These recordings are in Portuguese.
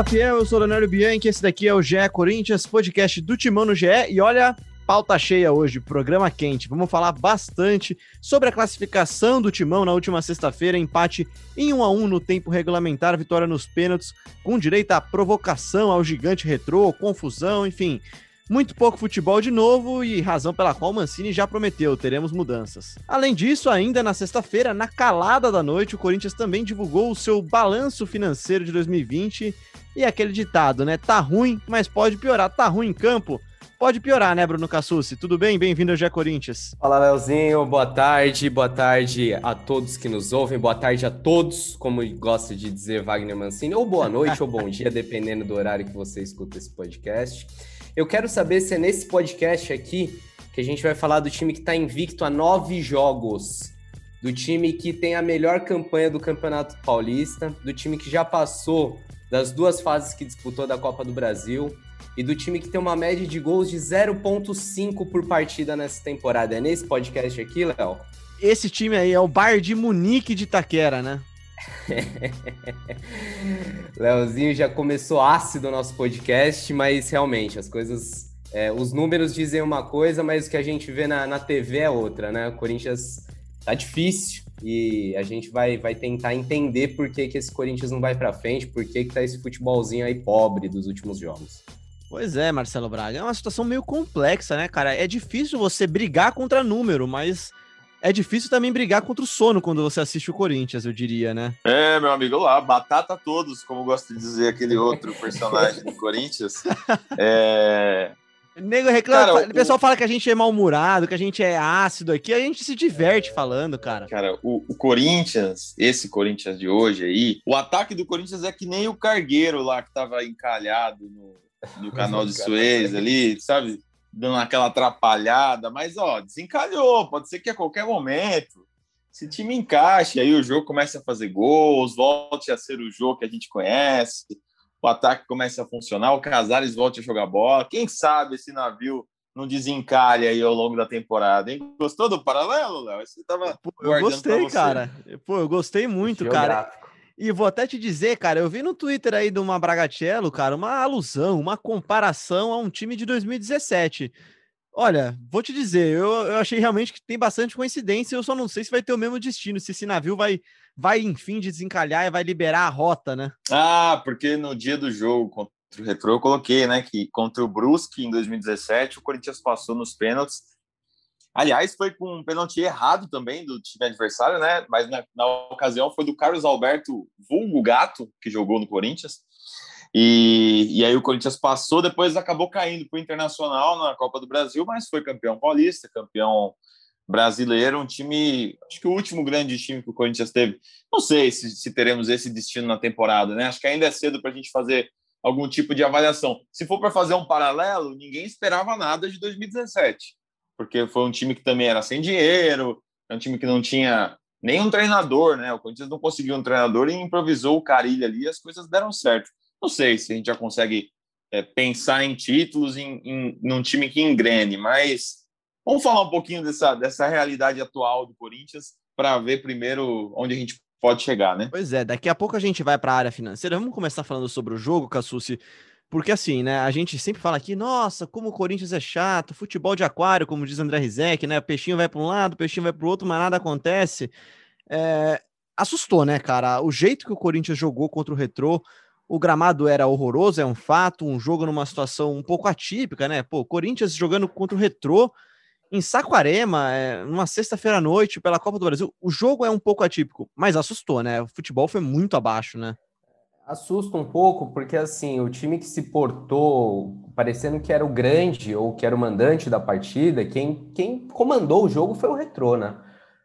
Fala Fiel, eu sou o Leonardo Bianchi, esse daqui é o GE Corinthians, podcast do Timão no GE, e olha, pauta cheia hoje, programa quente. Vamos falar bastante sobre a classificação do Timão na última sexta-feira, empate em 1 a 1 no tempo regulamentar, vitória nos pênaltis, com direito à provocação ao gigante retrô, confusão, enfim. Muito pouco futebol de novo e razão pela qual Mancini já prometeu, teremos mudanças. Além disso, ainda na sexta-feira, na calada da noite, o Corinthians também divulgou o seu balanço financeiro de 2020 e aquele ditado, né? Tá ruim, mas pode piorar. Tá ruim em campo, pode piorar, né, Bruno Cassucci? Tudo bem? Bem-vindo ao Gé Corinthians. Fala, Leozinho. Boa tarde. Boa tarde a todos que nos ouvem. Boa tarde a todos, como gosta de dizer Wagner Mancini. Ou boa noite ou bom dia, dependendo do horário que você escuta esse podcast. Eu quero saber se é nesse podcast aqui que a gente vai falar do time que está invicto a nove jogos, do time que tem a melhor campanha do Campeonato Paulista, do time que já passou das duas fases que disputou da Copa do Brasil e do time que tem uma média de gols de 0,5 por partida nessa temporada. É nesse podcast aqui, Léo? Esse time aí é o Bar de Munique de Itaquera, né? Leozinho já começou ácido o nosso podcast, mas realmente as coisas. É, os números dizem uma coisa, mas o que a gente vê na, na TV é outra, né? O Corinthians tá difícil e a gente vai, vai tentar entender por que, que esse Corinthians não vai para frente, por que, que tá esse futebolzinho aí pobre dos últimos jogos. Pois é, Marcelo Braga. É uma situação meio complexa, né, cara? É difícil você brigar contra número, mas é difícil também brigar contra o sono quando você assiste o Corinthians, eu diria, né? É, meu amigo lá, batata todos, como gosta de dizer aquele outro personagem do Corinthians. É... Nego reclama, cara, o pessoal fala que a gente é mal-humorado, que a gente é ácido aqui, a gente se diverte falando, cara. Cara, o, o, Corinthians, esse Corinthians de hoje aí, o ataque do Corinthians é que nem o Cargueiro lá que tava encalhado no, no canal de Suez ali, sabe? dando aquela atrapalhada, mas ó, desencalhou, pode ser que a qualquer momento esse time encaixe, aí o jogo começa a fazer gols, volte a ser o jogo que a gente conhece, o ataque começa a funcionar, o Casares volte a jogar bola, quem sabe esse navio não desencalha aí ao longo da temporada, hein? Gostou do paralelo, Léo? Você tava Pô, eu gostei, cara. Pô, eu gostei muito, cara. E vou até te dizer, cara, eu vi no Twitter aí do uma Bragatello, cara, uma alusão, uma comparação a um time de 2017. Olha, vou te dizer, eu, eu achei realmente que tem bastante coincidência, eu só não sei se vai ter o mesmo destino, se esse navio vai, vai enfim desencalhar e vai liberar a rota, né? Ah, porque no dia do jogo contra o Retro eu coloquei, né, que contra o Brusque em 2017 o Corinthians passou nos pênaltis Aliás, foi com um pênalti errado também do time adversário, né? Mas na, na, ocasião foi do Carlos Alberto Vulgo Gato, que jogou no Corinthians. E, e aí o Corinthians passou, depois acabou caindo para o Internacional na Copa do Brasil, mas foi campeão paulista, campeão brasileiro, um time, acho que o último grande time que o Corinthians teve. Não sei se, se teremos esse destino na temporada, né? Acho que ainda é cedo para a gente fazer algum tipo de avaliação. Se for para fazer um paralelo, ninguém esperava nada de 2017 porque foi um time que também era sem dinheiro, é um time que não tinha nenhum treinador, né? O Corinthians não conseguiu um treinador e improvisou o Carilho ali as coisas deram certo. Não sei se a gente já consegue é, pensar em títulos em, em num time que engrene, mas vamos falar um pouquinho dessa, dessa realidade atual do Corinthians para ver primeiro onde a gente pode chegar, né? Pois é, daqui a pouco a gente vai para a área financeira. Vamos começar falando sobre o jogo, Cassucci. Porque assim, né, a gente sempre fala aqui, nossa, como o Corinthians é chato, futebol de aquário, como diz André Rizek, né, peixinho vai para um lado, peixinho vai para o outro, mas nada acontece. É, assustou, né, cara, o jeito que o Corinthians jogou contra o Retrô, o gramado era horroroso, é um fato, um jogo numa situação um pouco atípica, né, pô, Corinthians jogando contra o Retrô, em Saquarema, é, numa sexta-feira à noite, pela Copa do Brasil, o jogo é um pouco atípico, mas assustou, né, o futebol foi muito abaixo, né. Assusta um pouco, porque assim, o time que se portou parecendo que era o grande ou que era o mandante da partida, quem, quem comandou o jogo foi o Retrô, né?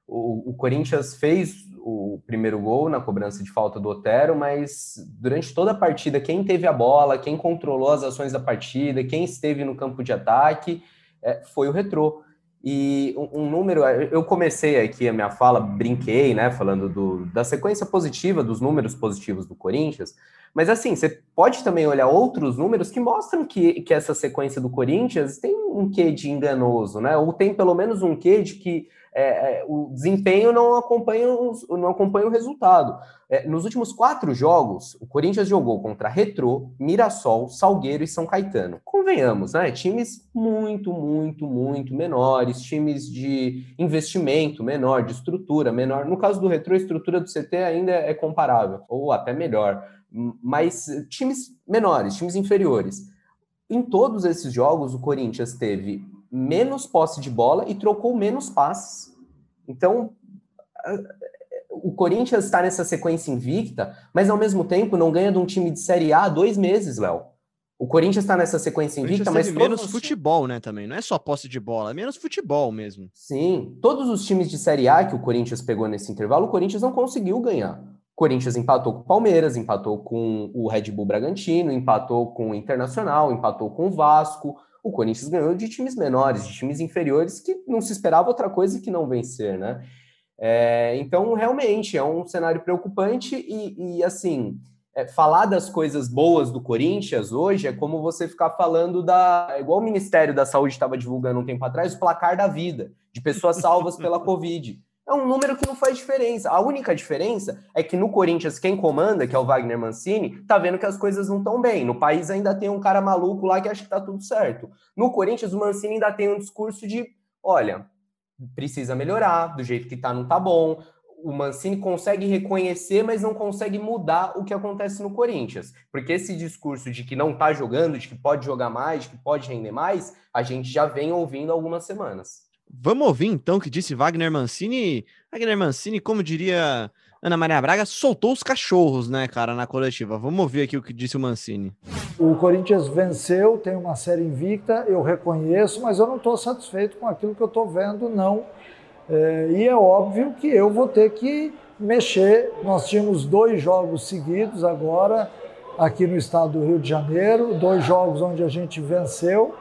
O, o Corinthians fez o primeiro gol na cobrança de falta do Otero, mas durante toda a partida, quem teve a bola, quem controlou as ações da partida, quem esteve no campo de ataque, é, foi o Retrô. E um, um, número, eu comecei aqui a minha fala, brinquei, né, falando do, da sequência positiva, dos números positivos do Corinthians, mas assim, você pode também olhar outros números que mostram que, que essa sequência do Corinthians tem um quê de enganoso, né, ou tem pelo menos um quê de que é, é, o desempenho não acompanha, os, não acompanha o resultado. É, nos últimos quatro jogos, o Corinthians jogou contra Retrô, Mirassol, Salgueiro e São Caetano. Convenhamos, né? Times muito, muito, muito menores, times de investimento menor, de estrutura menor. No caso do Retrô, a estrutura do CT ainda é comparável, ou até melhor. Mas times menores, times inferiores. Em todos esses jogos, o Corinthians teve menos posse de bola e trocou menos passes. Então, o Corinthians está nessa sequência invicta, mas ao mesmo tempo não ganha de um time de Série A há dois meses, Léo. O Corinthians está nessa sequência invicta, mas menos os... futebol, né? Também não é só posse de bola, é menos futebol mesmo. Sim, todos os times de Série A que o Corinthians pegou nesse intervalo, o Corinthians não conseguiu ganhar. Corinthians empatou com o Palmeiras, empatou com o Red Bull Bragantino, empatou com o Internacional, empatou com o Vasco. O Corinthians ganhou de times menores, de times inferiores que não se esperava outra coisa que não vencer, né? É, então, realmente, é um cenário preocupante e, e assim, é, falar das coisas boas do Corinthians hoje é como você ficar falando da. Igual o Ministério da Saúde estava divulgando um tempo atrás, o placar da vida, de pessoas salvas pela Covid. É um número que não faz diferença. A única diferença é que no Corinthians, quem comanda, que é o Wagner Mancini, tá vendo que as coisas não estão bem. No país ainda tem um cara maluco lá que acha que tá tudo certo. No Corinthians, o Mancini ainda tem um discurso de: olha, precisa melhorar, do jeito que tá, não tá bom. O Mancini consegue reconhecer, mas não consegue mudar o que acontece no Corinthians. Porque esse discurso de que não tá jogando, de que pode jogar mais, de que pode render mais, a gente já vem ouvindo algumas semanas. Vamos ouvir então o que disse Wagner Mancini. Wagner Mancini, como diria Ana Maria Braga, soltou os cachorros, né, cara, na coletiva. Vamos ouvir aqui o que disse o Mancini. O Corinthians venceu, tem uma série invicta, eu reconheço, mas eu não estou satisfeito com aquilo que eu estou vendo, não. É, e é óbvio que eu vou ter que mexer. Nós tínhamos dois jogos seguidos agora aqui no estado do Rio de Janeiro, dois jogos onde a gente venceu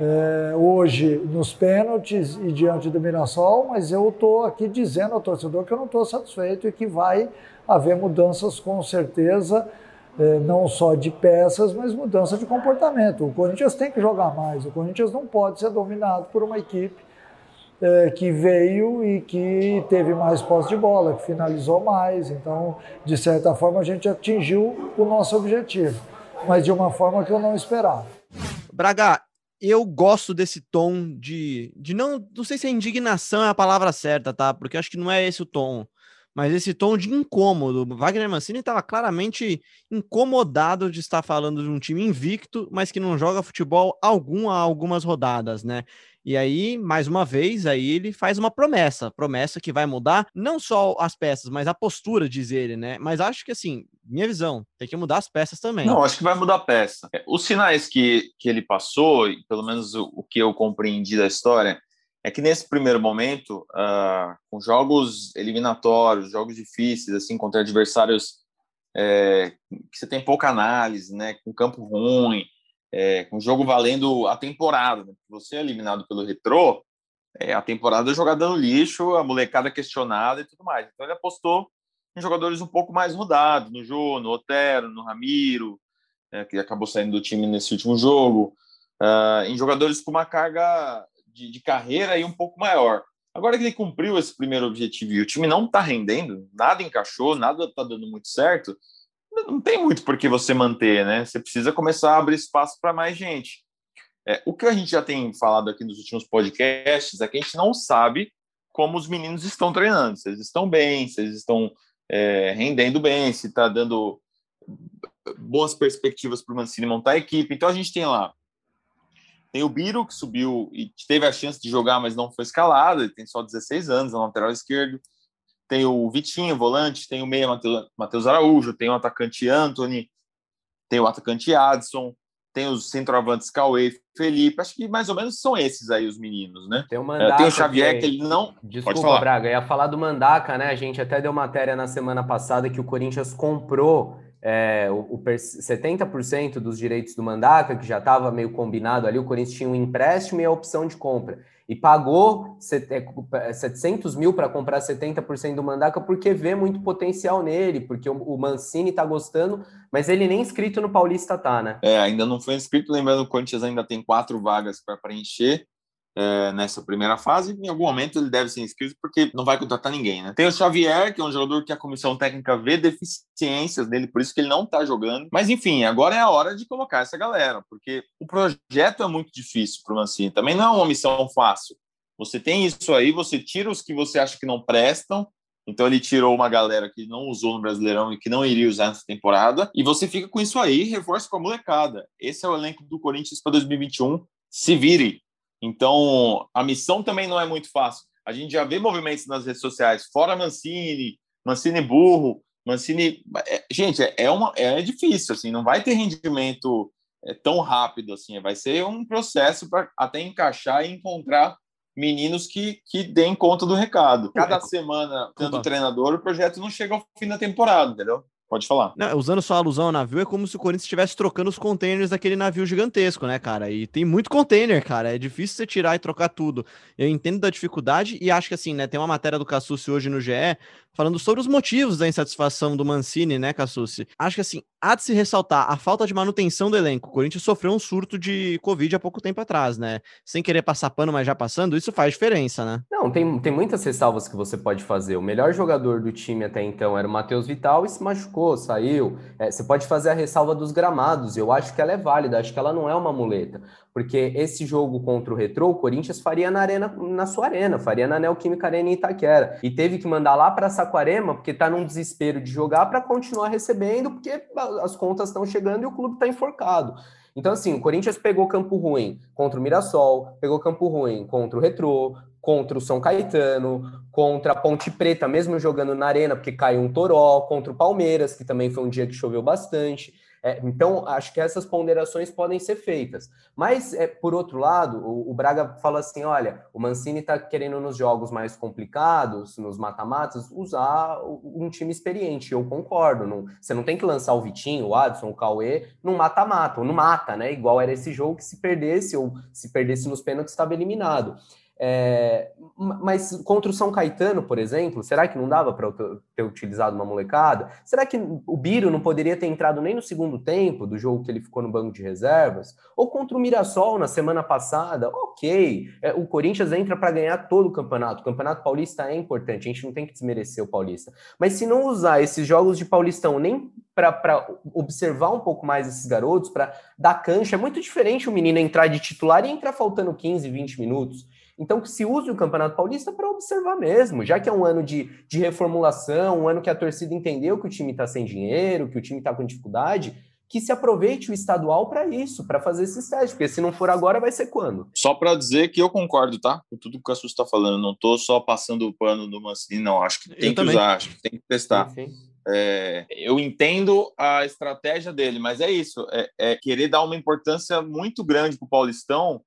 é, hoje nos pênaltis e diante do Mirassol, mas eu estou aqui dizendo ao torcedor que eu não estou satisfeito e que vai haver mudanças com certeza, é, não só de peças, mas mudança de comportamento. O Corinthians tem que jogar mais, o Corinthians não pode ser dominado por uma equipe é, que veio e que teve mais posse de bola, que finalizou mais. Então, de certa forma, a gente atingiu o nosso objetivo, mas de uma forma que eu não esperava. Braga, eu gosto desse tom de, de não, não sei se a indignação é a palavra certa, tá? Porque acho que não é esse o tom, mas esse tom de incômodo. Wagner Mancini estava claramente incomodado de estar falando de um time invicto, mas que não joga futebol algum há algumas rodadas, né? E aí, mais uma vez, aí ele faz uma promessa, promessa que vai mudar não só as peças, mas a postura, diz ele, né? Mas acho que assim, minha visão, tem que mudar as peças também. Não, acho que vai mudar a peça. É, os sinais que, que ele passou, pelo menos o, o que eu compreendi da história, é que nesse primeiro momento, uh, com jogos eliminatórios, jogos difíceis, assim, contra adversários é, que você tem pouca análise, né, com campo ruim, é, com jogo valendo a temporada. Né? Você é eliminado pelo Retrô, é, a temporada é jogada no lixo, a molecada questionada e tudo mais. Então ele apostou em jogadores um pouco mais rodados, no Jô, no Otero, no Ramiro, é, que acabou saindo do time nesse último jogo, uh, em jogadores com uma carga de, de, carreira aí um pouco maior. Agora que ele cumpriu esse primeiro objetivo e o time não está rendendo, nada encaixou, nada está dando muito certo, não tem muito por que você manter, né? Você precisa começar a abrir espaço para mais gente. É, o que a gente já tem falado aqui nos últimos podcasts é que a gente não sabe como os meninos estão treinando, se eles estão bem, se eles estão é, rendendo bem, se está dando boas perspectivas para o Mancini montar a equipe. Então a gente tem lá tem o Biro, que subiu e teve a chance de jogar, mas não foi escalado, ele tem só 16 anos, na lateral esquerdo tem o Vitinho, volante, tem o meia Matheus Araújo, tem o atacante Anthony, tem o atacante Adson, tem os centroavantes Cauê Felipe, acho que mais ou menos são esses aí os meninos, né? Tem o, Mandaca, tem o Xavier que, que ele não... Desculpa, Braga, ia falar do Mandaca, né? A gente até deu matéria na semana passada que o Corinthians comprou é, o, o 70% dos direitos do Mandaca, que já estava meio combinado ali, o Corinthians tinha um empréstimo e a opção de compra e pagou 700 é, mil para comprar 70% do Mandaca porque vê muito potencial nele, porque o Mancini está gostando, mas ele nem inscrito no Paulista tá, né? É, ainda não foi inscrito, lembrando que o Corinthians ainda tem quatro vagas para preencher. É, nessa primeira fase. Em algum momento ele deve ser inscrito, porque não vai contratar ninguém, né? Tem o Xavier, que é um jogador que a comissão técnica vê deficiências nele, por isso que ele não tá jogando. Mas enfim, agora é a hora de colocar essa galera, porque o projeto é muito difícil para o Mancini. Também não é uma missão fácil. Você tem isso aí, você tira os que você acha que não prestam, então ele tirou uma galera que não usou no Brasileirão e que não iria usar nessa temporada. E você fica com isso aí, reforça com a molecada. Esse é o elenco do Corinthians para 2021. Se vire. Então, a missão também não é muito fácil. A gente já vê movimentos nas redes sociais, fora Mancini, Mancini burro, Mancini. É, gente, é, é, uma, é difícil, assim, não vai ter rendimento é, tão rápido assim. Vai ser um processo para até encaixar e encontrar meninos que, que deem conta do recado. Cada semana, tendo treinador, o projeto não chega ao fim da temporada, entendeu? Pode falar. Não, usando só a alusão ao navio, é como se o Corinthians estivesse trocando os containers daquele navio gigantesco, né, cara? E tem muito container, cara. É difícil você tirar e trocar tudo. Eu entendo da dificuldade e acho que, assim, né, tem uma matéria do Cassucci hoje no GE falando sobre os motivos da insatisfação do Mancini, né, Cassucci? Acho que, assim, há de se ressaltar a falta de manutenção do elenco. O Corinthians sofreu um surto de Covid há pouco tempo atrás, né? Sem querer passar pano, mas já passando, isso faz diferença, né? Não, tem, tem muitas ressalvas que você pode fazer. O melhor jogador do time até então era o Matheus Vital e se machucou, saiu. É, você pode fazer a ressalva dos gramados, eu acho que ela é válida, acho que ela não é uma muleta. Porque esse jogo contra o Retrô, o Corinthians faria na arena, na sua arena, faria na Neoquímica Arena em Itaquera. E teve que mandar lá para Saquarema, porque está num desespero de jogar para continuar recebendo, porque as contas estão chegando e o clube está enforcado. Então, assim, o Corinthians pegou campo ruim contra o Mirassol, pegou campo ruim contra o Retrô, contra o São Caetano, contra a Ponte Preta, mesmo jogando na arena, porque caiu um toró, contra o Palmeiras, que também foi um dia que choveu bastante. É, então, acho que essas ponderações podem ser feitas. Mas, é, por outro lado, o, o Braga fala assim: olha, o Mancini está querendo nos jogos mais complicados, nos mata-matas, usar um time experiente. Eu concordo. Não, você não tem que lançar o Vitinho, o Adson, o Cauê num mata-mata, ou no mata, né? Igual era esse jogo que se perdesse, ou se perdesse nos pênaltis, estava eliminado. É, mas contra o São Caetano, por exemplo, será que não dava para ter utilizado uma molecada? Será que o Biro não poderia ter entrado nem no segundo tempo do jogo que ele ficou no banco de reservas? Ou contra o Mirassol na semana passada? Ok, é, o Corinthians entra para ganhar todo o campeonato. O campeonato paulista é importante, a gente não tem que desmerecer o paulista. Mas se não usar esses jogos de Paulistão nem para observar um pouco mais esses garotos, para dar cancha, é muito diferente o menino entrar de titular e entrar faltando 15, 20 minutos. Então, que se use o Campeonato Paulista para observar mesmo, já que é um ano de, de reformulação, um ano que a torcida entendeu que o time está sem dinheiro, que o time está com dificuldade, que se aproveite o estadual para isso, para fazer esses testes, porque se não for agora, vai ser quando? Só para dizer que eu concordo, tá? Com tudo que o Cassus está falando, não estou só passando o pano do Mancini, não, acho que tem eu que também. usar, acho que tem que testar. É, eu entendo a estratégia dele, mas é isso, é, é querer dar uma importância muito grande para o Paulistão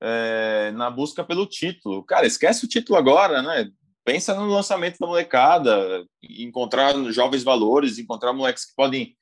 é, na busca pelo título. Cara, esquece o título agora, né? Pensa no lançamento da molecada, encontrar jovens valores, encontrar moleques que podem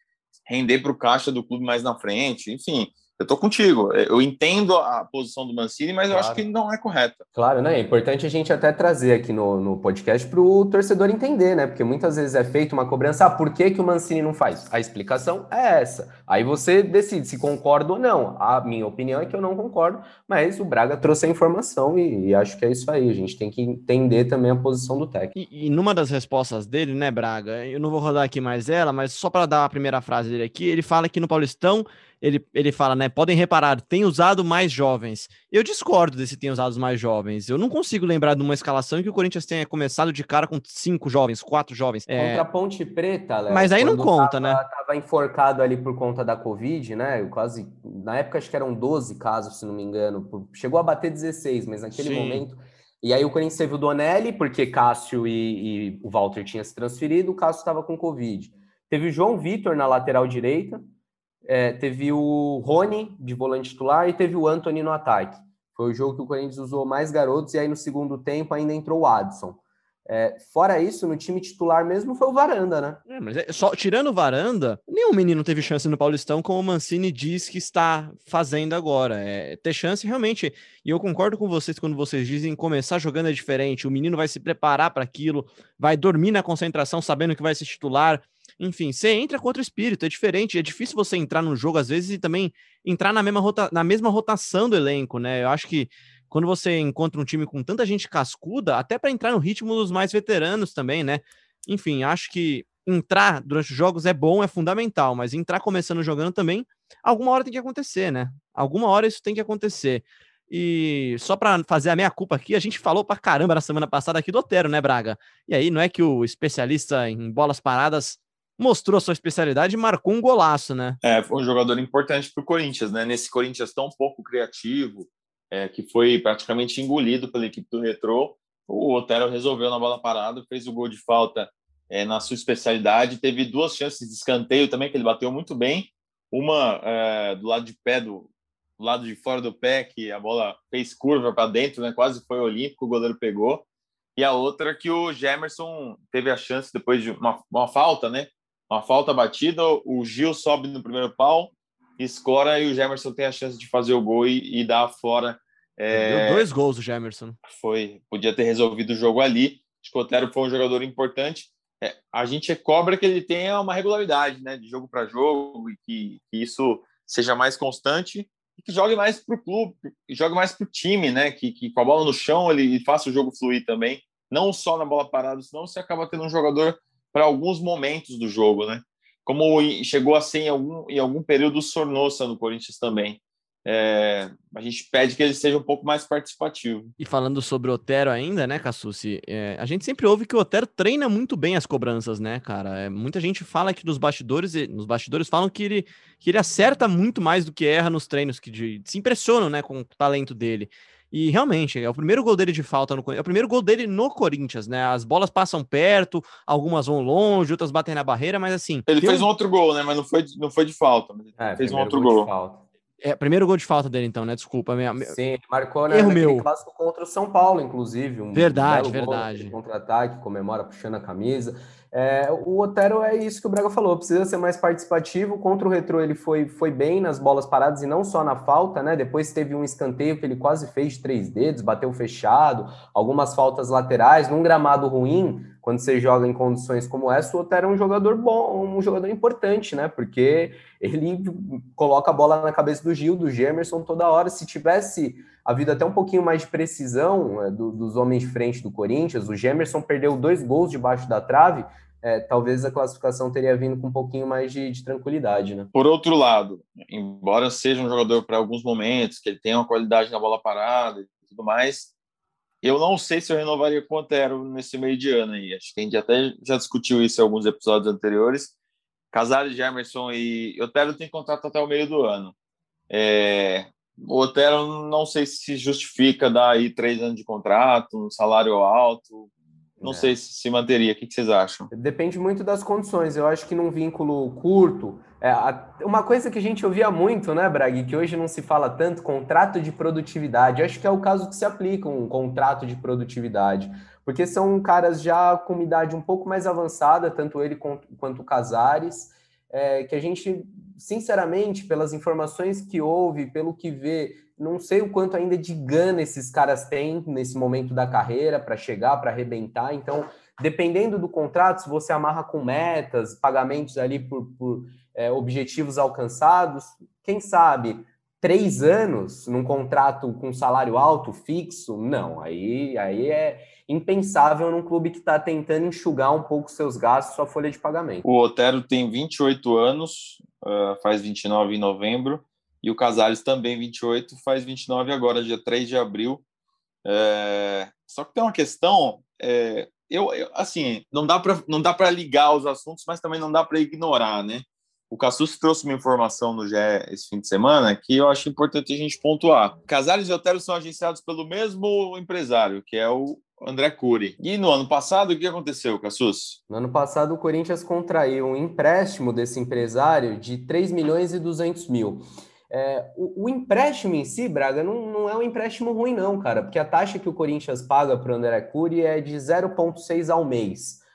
render para o caixa do clube mais na frente, enfim eu tô contigo. Eu entendo a posição do Mancini, mas claro. eu acho que não é correta. Claro, né? É importante a gente até trazer aqui no, no podcast para o torcedor entender, né? Porque muitas vezes é feita uma cobrança. Ah, por que, que o Mancini não faz? A explicação é essa. Aí você decide se concorda ou não. A minha opinião é que eu não concordo, mas o Braga trouxe a informação e, e acho que é isso aí. A gente tem que entender também a posição do técnico. E, e numa das respostas dele, né, Braga? Eu não vou rodar aqui mais ela, mas só para dar a primeira frase dele aqui, ele fala que no Paulistão ele, ele fala, né? Podem reparar, tem usado mais jovens. Eu discordo desse tem usado mais jovens. Eu não consigo lembrar de uma escalação em que o Corinthians tenha começado de cara com cinco jovens, quatro jovens. É... Contra a Ponte Preta, Léo, Mas aí não conta, tava, né? Tava enforcado ali por conta da Covid, né? Quase. Na época acho que eram 12 casos, se não me engano. Chegou a bater 16, mas naquele Sim. momento. E aí o Corinthians teve o Donelli, porque Cássio e, e o Walter tinham se transferido, o Cássio estava com Covid. Teve o João Vitor na lateral direita, é, teve o Rony de volante titular e teve o Anthony no ataque. Foi o jogo que o Corinthians usou mais garotos e aí no segundo tempo ainda entrou o Adson. É, fora isso, no time titular mesmo foi o Varanda, né? É, mas é, só tirando o Varanda, nenhum menino teve chance no Paulistão, como o Mancini diz que está fazendo agora. É, ter chance realmente, e eu concordo com vocês quando vocês dizem começar jogando é diferente. O menino vai se preparar para aquilo, vai dormir na concentração sabendo que vai ser titular. Enfim, você entra com outro espírito, é diferente. É difícil você entrar no jogo, às vezes, e também entrar na mesma, rota, na mesma rotação do elenco, né? Eu acho que quando você encontra um time com tanta gente cascuda, até para entrar no ritmo dos mais veteranos também, né? Enfim, acho que entrar durante os jogos é bom, é fundamental, mas entrar começando jogando também, alguma hora tem que acontecer, né? Alguma hora isso tem que acontecer. E só para fazer a minha culpa aqui, a gente falou para caramba na semana passada aqui do Otero, né, Braga? E aí, não é que o especialista em bolas paradas mostrou a sua especialidade e marcou um golaço, né? É, foi um jogador importante para o Corinthians, né? Nesse Corinthians tão pouco criativo, é, que foi praticamente engolido pela equipe do Retrô, o Otero resolveu na bola parada, fez o gol de falta é, na sua especialidade, teve duas chances de escanteio também, que ele bateu muito bem, uma é, do lado de pé, do, do, lado de fora do pé, que a bola fez curva para dentro, né, quase foi olímpico, o goleiro pegou, e a outra que o Gemerson teve a chance depois de uma, uma falta, né, uma falta batida, o Gil sobe no primeiro pau, escora e o Gemerson tem a chance de fazer o gol e, e dar fora. É... Deu dois gols o Gemerson. Foi, podia ter resolvido o jogo ali. Acho que o Otero foi um jogador importante. É, a gente cobra que ele tenha uma regularidade, né, de jogo para jogo e que, que, isso seja mais constante e que jogue mais para o clube, que jogue mais para o time, né, que, que com a bola no chão ele faça o jogo fluir também, não só na bola parada, senão você acaba tendo um jogador para alguns momentos do jogo, né? Como chegou a ser em algum, em algum período Sornosa no Corinthians também. É, a gente pede que ele seja um pouco mais participativo. E falando sobre o Otero ainda, né, Cassucci? É, a gente sempre ouve que o Otero treina muito bem as cobranças, né, cara? É, muita gente fala que nos bastidores, nos bastidores falam que ele, que ele acerta muito mais do que erra nos treinos, que de, se impressionam, né, com o talento dele. E realmente, é o primeiro gol dele de falta no é o primeiro gol dele no Corinthians, né? As bolas passam perto, algumas vão longe, outras batem na barreira, mas assim. Ele fez um outro gol, né? Mas não foi, não foi de falta. É, fez um outro gol. gol. É, primeiro gol de falta dele, então, né? Desculpa. Minha, Sim, marcou né, Erro meu. clássico contra o São Paulo, inclusive. Um verdade, verdade. Contra-ataque, comemora puxando a camisa. É, o Otero é isso que o Braga falou, precisa ser mais participativo. Contra o Retrô ele foi, foi bem nas bolas paradas e não só na falta, né? Depois teve um escanteio que ele quase fez de três dedos, bateu fechado, algumas faltas laterais, num gramado ruim, quando você joga em condições como essa, o Otero é um jogador bom, um jogador importante, né? Porque ele coloca a bola na cabeça do Gil, do Gemerson toda hora. Se tivesse havido até um pouquinho mais de precisão é, do, dos homens de frente do Corinthians, o Gemerson perdeu dois gols debaixo da trave, é, talvez a classificação teria vindo com um pouquinho mais de, de, tranquilidade, né? Por outro lado, embora seja um jogador para alguns momentos, que ele tenha uma qualidade na bola parada e tudo mais, eu não sei se eu renovaria com o Otero nesse meio de ano aí. Acho que a gente até já discutiu isso em alguns episódios anteriores. Casares, Emerson e Otero tem contrato até o meio do ano. É... O Otero não sei se justifica dar aí três anos de contrato, um salário alto, não é. sei se se manteria. O que, vocês acham? Depende muito das condições. Eu acho que num vínculo curto, é, uma coisa que a gente ouvia muito, né, Bragui, que hoje não se fala tanto, contrato de produtividade. Eu acho que é o caso que se aplica um contrato de produtividade, porque são caras já com uma idade um pouco mais avançada, tanto ele quanto o Casares, é, que a gente, sinceramente, pelas informações que houve, pelo que vê, não sei o quanto ainda de gana esses caras têm nesse momento da carreira para chegar, para arrebentar. Então, dependendo do contrato, se você amarra com metas, pagamentos ali por, por é, objetivos alcançados, quem sabe três anos num contrato com salário alto, fixo, não. Aí, aí é impensável num clube que está tentando enxugar um pouco seus gastos, sua folha de pagamento. O Otero tem 28 anos, uh, faz 29 em novembro e o Casares também 28, faz 29 agora, dia 3 de abril. É... Só que tem uma questão, é... eu, eu, assim, não dá para ligar os assuntos, mas também não dá para ignorar, né? O Cassus trouxe uma informação no GE esse fim de semana que eu acho importante a gente pontuar. Casares e Otero são agenciados pelo mesmo empresário, que é o André Cury. E no ano passado, o que aconteceu, Cassus? No ano passado, o Corinthians contraiu um empréstimo desse empresário de 3 milhões e 200 mil. É, o, o, empréstimo em si, Braga, não, não, é um empréstimo ruim, não, cara, porque a taxa que o Corinthians paga para o André Cury é de 0,6 ao mês.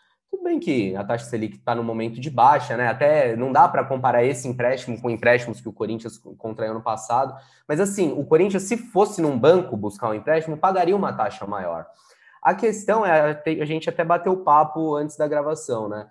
Tudo bem que a taxa Selic está no momento de baixa, né? Até não dá para comparar esse empréstimo com empréstimos que o Corinthians contraiu no passado. Mas assim, o Corinthians, se fosse num banco buscar um empréstimo, pagaria uma taxa maior. A questão é, a gente até bateu o papo antes da gravação, né?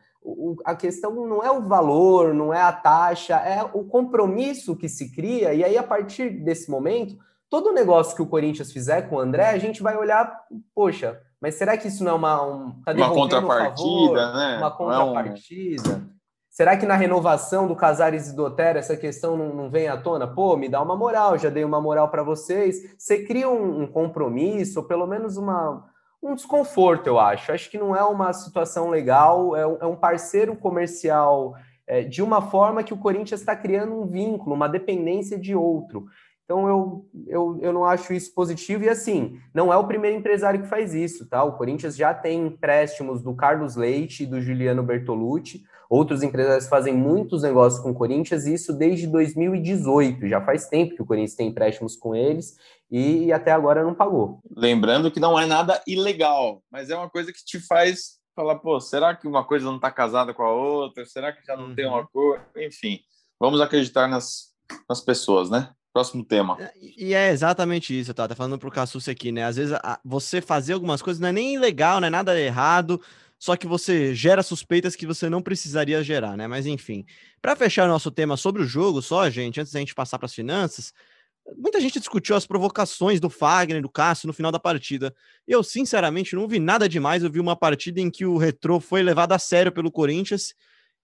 a questão não é o valor, não é a taxa, é o compromisso que se cria, e aí a partir desse momento todo negócio que o Corinthians fizer com o André, a gente vai olhar, poxa, mas será que isso não é uma, um, tá uma contrapartida, né? Uma contrapartida? É um... Será que na renovação do Casares e do Otero essa questão não, não, vem à tona? Pô, me dá uma moral, já dei uma moral para vocês. Você cria um, um, compromisso, ou pelo menos uma, um desconforto, eu acho. Acho que não é uma situação legal, é um, é um parceiro comercial é, de uma forma que o Corinthians está criando um vínculo, uma dependência de outro. Então eu, eu, eu não acho isso positivo. E assim, não é o primeiro empresário que faz isso, tá? O Corinthians já tem empréstimos do Carlos Leite e do Juliano Bertolucci. Outros empresários fazem muitos negócios com o Corinthians, e isso desde 2018. Já faz tempo que o Corinthians tem empréstimos com eles e até agora não pagou. Lembrando que não é nada ilegal, mas é uma coisa que te faz falar, pô, será que uma coisa não está casada com a outra? Será que já não uhum. tem uma cor? Enfim, vamos acreditar nas, nas pessoas, né? Próximo tema. É, e é exatamente isso, tá? Tá falando pro Cassucci aqui, né? Às vezes você fazer algumas coisas não é nem ilegal, não é nada errado, só que você gera suspeitas que você não precisaria gerar, né? Mas enfim, para fechar nosso tema sobre o jogo, só, gente, antes da gente passar para as finanças, muita gente discutiu as provocações do Fagner, do Cássio no final da partida. Eu, sinceramente, não vi nada demais. Eu vi uma partida em que o Retrô foi levado a sério pelo Corinthians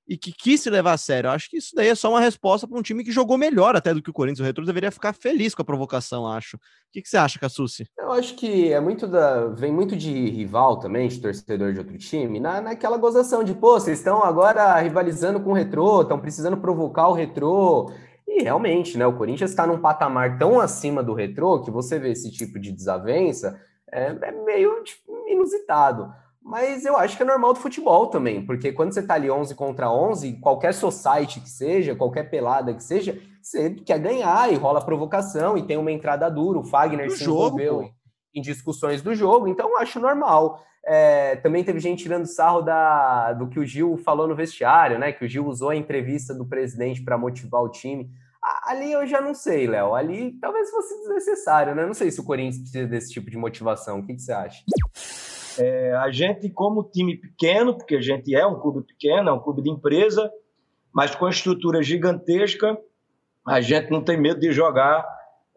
e que quis se levar a sério. Eu acho que isso daí é só uma resposta para um time que jogou melhor até do que o Corinthians. O Retro deveria ficar feliz com a provocação, acho. O que, que você acha, Cassucci? Eu acho que é muito da. vem muito de rival também, de torcedor de outro time, na, naquela gozação de, pô, vocês estão agora rivalizando com o Retro, estão precisando provocar o Retro. E realmente, né? O Corinthians está num patamar tão acima do Retro que você vê esse tipo de desavença é, é meio tipo, inusitado. Mas eu acho que é normal do futebol também, porque quando você tá ali 11 contra 11, qualquer society que seja, qualquer pelada que seja, você quer ganhar e rola provocação e tem uma entrada dura. O Fagner se jogo, envolveu em, em, discussões do jogo, então eu acho normal. É, também teve gente tirando sarro da, do que o Gil falou no vestiário, né? Que o Gil usou a entrevista do presidente para motivar o time. Ali eu já não sei, Léo. Ali talvez fosse desnecessário, né? Não sei se o Corinthians precisa desse tipo de motivação. O que, que você acha? É, a gente, como time pequeno, porque a gente é um clube pequeno, é um clube de empresa, mas com estrutura gigantesca, a gente não tem medo de jogar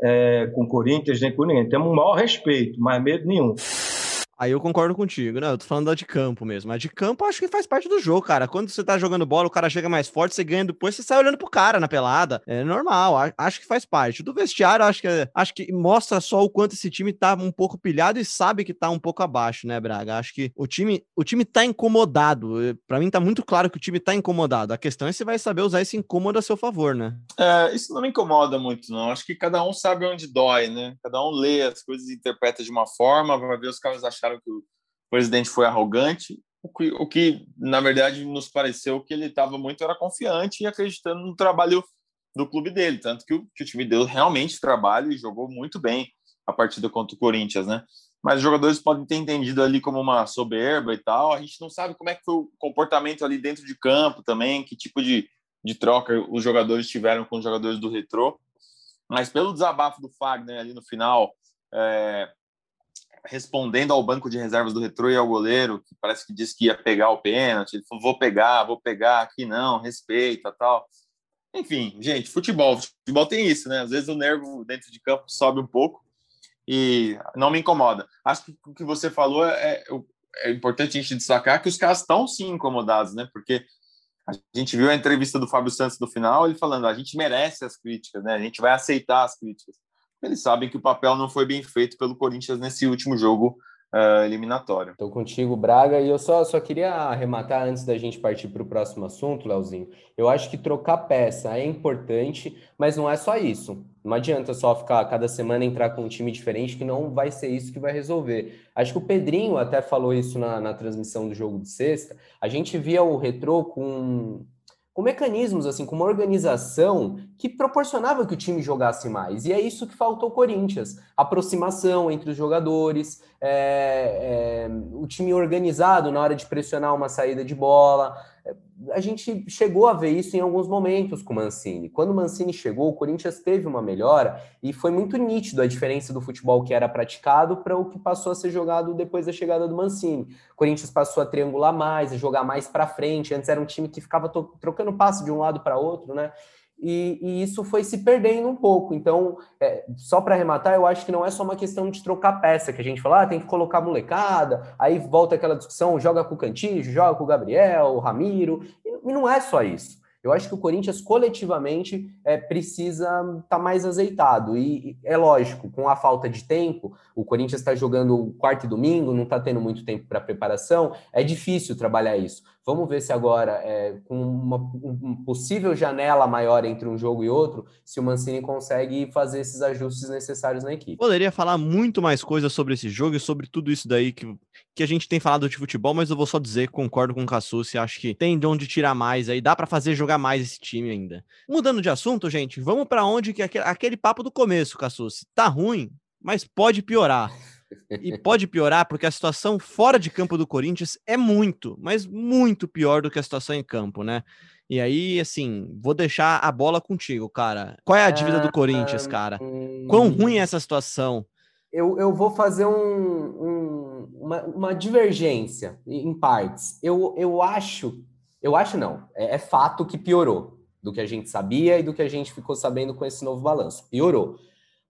é, com Corinthians nem com ninguém. Temos um maior respeito, mas medo nenhum. Aí eu concordo contigo, né? Eu tô falando da de campo mesmo. A de campo acho que faz parte do jogo, cara. Quando você tá jogando bola, o cara chega mais forte, você ganha depois, você sai olhando pro cara na pelada. É normal, acho que faz parte. Do vestiário, acho que, acho que mostra só o quanto esse time tá um pouco pilhado e sabe que tá um pouco abaixo, né, Braga? Acho que o time, o time tá incomodado. Para mim tá muito claro que o time tá incomodado. A questão é se vai saber usar esse incômodo a seu favor, né? É, isso não me incomoda muito, não. Acho que cada um sabe onde dói, né? Cada um lê as coisas e interpreta de uma forma, vai ver os caras acharam acharam que o presidente foi arrogante, o que, o que na verdade nos pareceu que ele estava muito era confiante e acreditando no trabalho do clube dele, tanto que o, que o time deu realmente trabalho e jogou muito bem a partida contra o Corinthians, né? Mas os jogadores podem ter entendido ali como uma soberba e tal. A gente não sabe como é que foi o comportamento ali dentro de campo também, que tipo de, de troca os jogadores tiveram com os jogadores do Retrô. Mas pelo desabafo do Fagner ali no final, é, respondendo ao banco de reservas do Retro e ao goleiro, que parece que disse que ia pegar o pênalti, ele falou, vou pegar, vou pegar, aqui não, respeita, tal. Enfim, gente, futebol, futebol tem isso, né? Às vezes o nervo dentro de campo sobe um pouco e não me incomoda. Acho que o que você falou é, é importante a gente destacar que os caras estão sim incomodados, né? Porque a gente viu a entrevista do Fábio Santos no final, ele falando, a gente merece as críticas, né? A gente vai aceitar as críticas eles sabem que o papel não foi bem feito pelo Corinthians nesse último jogo uh, eliminatório. Estou contigo, Braga, e eu só, só queria arrematar antes da gente partir para o próximo assunto, Leozinho. Eu acho que trocar peça é importante, mas não é só isso. Não adianta só ficar cada semana entrar com um time diferente, que não vai ser isso que vai resolver. Acho que o Pedrinho até falou isso na, na transmissão do jogo de sexta. A gente via o retrô com com mecanismos, assim, com uma organização que proporcionava que o time jogasse mais. E é isso que faltou ao Corinthians: aproximação entre os jogadores, é, é, o time organizado na hora de pressionar uma saída de bola. É, a gente chegou a ver isso em alguns momentos com o Mancini. Quando o Mancini chegou, o Corinthians teve uma melhora e foi muito nítido a diferença do futebol que era praticado para o que passou a ser jogado depois da chegada do Mancini. O Corinthians passou a triangular mais, a jogar mais para frente. Antes era um time que ficava trocando passe de um lado para outro, né? E, e, isso foi se perdendo um pouco. Então, é, só para arrematar, eu acho que não é só uma questão de trocar peça, que a gente fala, ah, tem que colocar molecada, aí volta aquela discussão, joga com o Cantijo, joga com o Gabriel, o Ramiro, e, e não é só isso. Eu acho que o Corinthians coletivamente é, precisa estar tá mais azeitado. E é lógico, com a falta de tempo, o Corinthians está jogando quarto e domingo, não está tendo muito tempo para preparação, é difícil trabalhar isso. Vamos ver se agora, é, com uma um possível janela maior entre um jogo e outro, se o Mancini consegue fazer esses ajustes necessários na equipe. Poderia falar muito mais coisas sobre esse jogo e sobre tudo isso daí que, que a gente tem falado de futebol, mas eu vou só dizer, concordo com o Cassucci, acho que tem de onde tirar mais aí, dá para fazer jogar mais esse time ainda. Mudando de assunto, gente, vamos para onde que aquele, aquele papo do começo, Cassucci, tá ruim, mas pode piorar. E pode piorar porque a situação fora de campo do Corinthians é muito, mas muito pior do que a situação em campo, né? E aí, assim, vou deixar a bola contigo, cara. Qual é a dívida do Corinthians, cara? Quão ruim é essa situação? Eu, eu vou fazer um, um, uma, uma, divergência em partes. Eu, eu acho, eu acho não, é, é fato que piorou do que a gente sabia e do que a gente ficou sabendo com esse novo balanço. Piorou.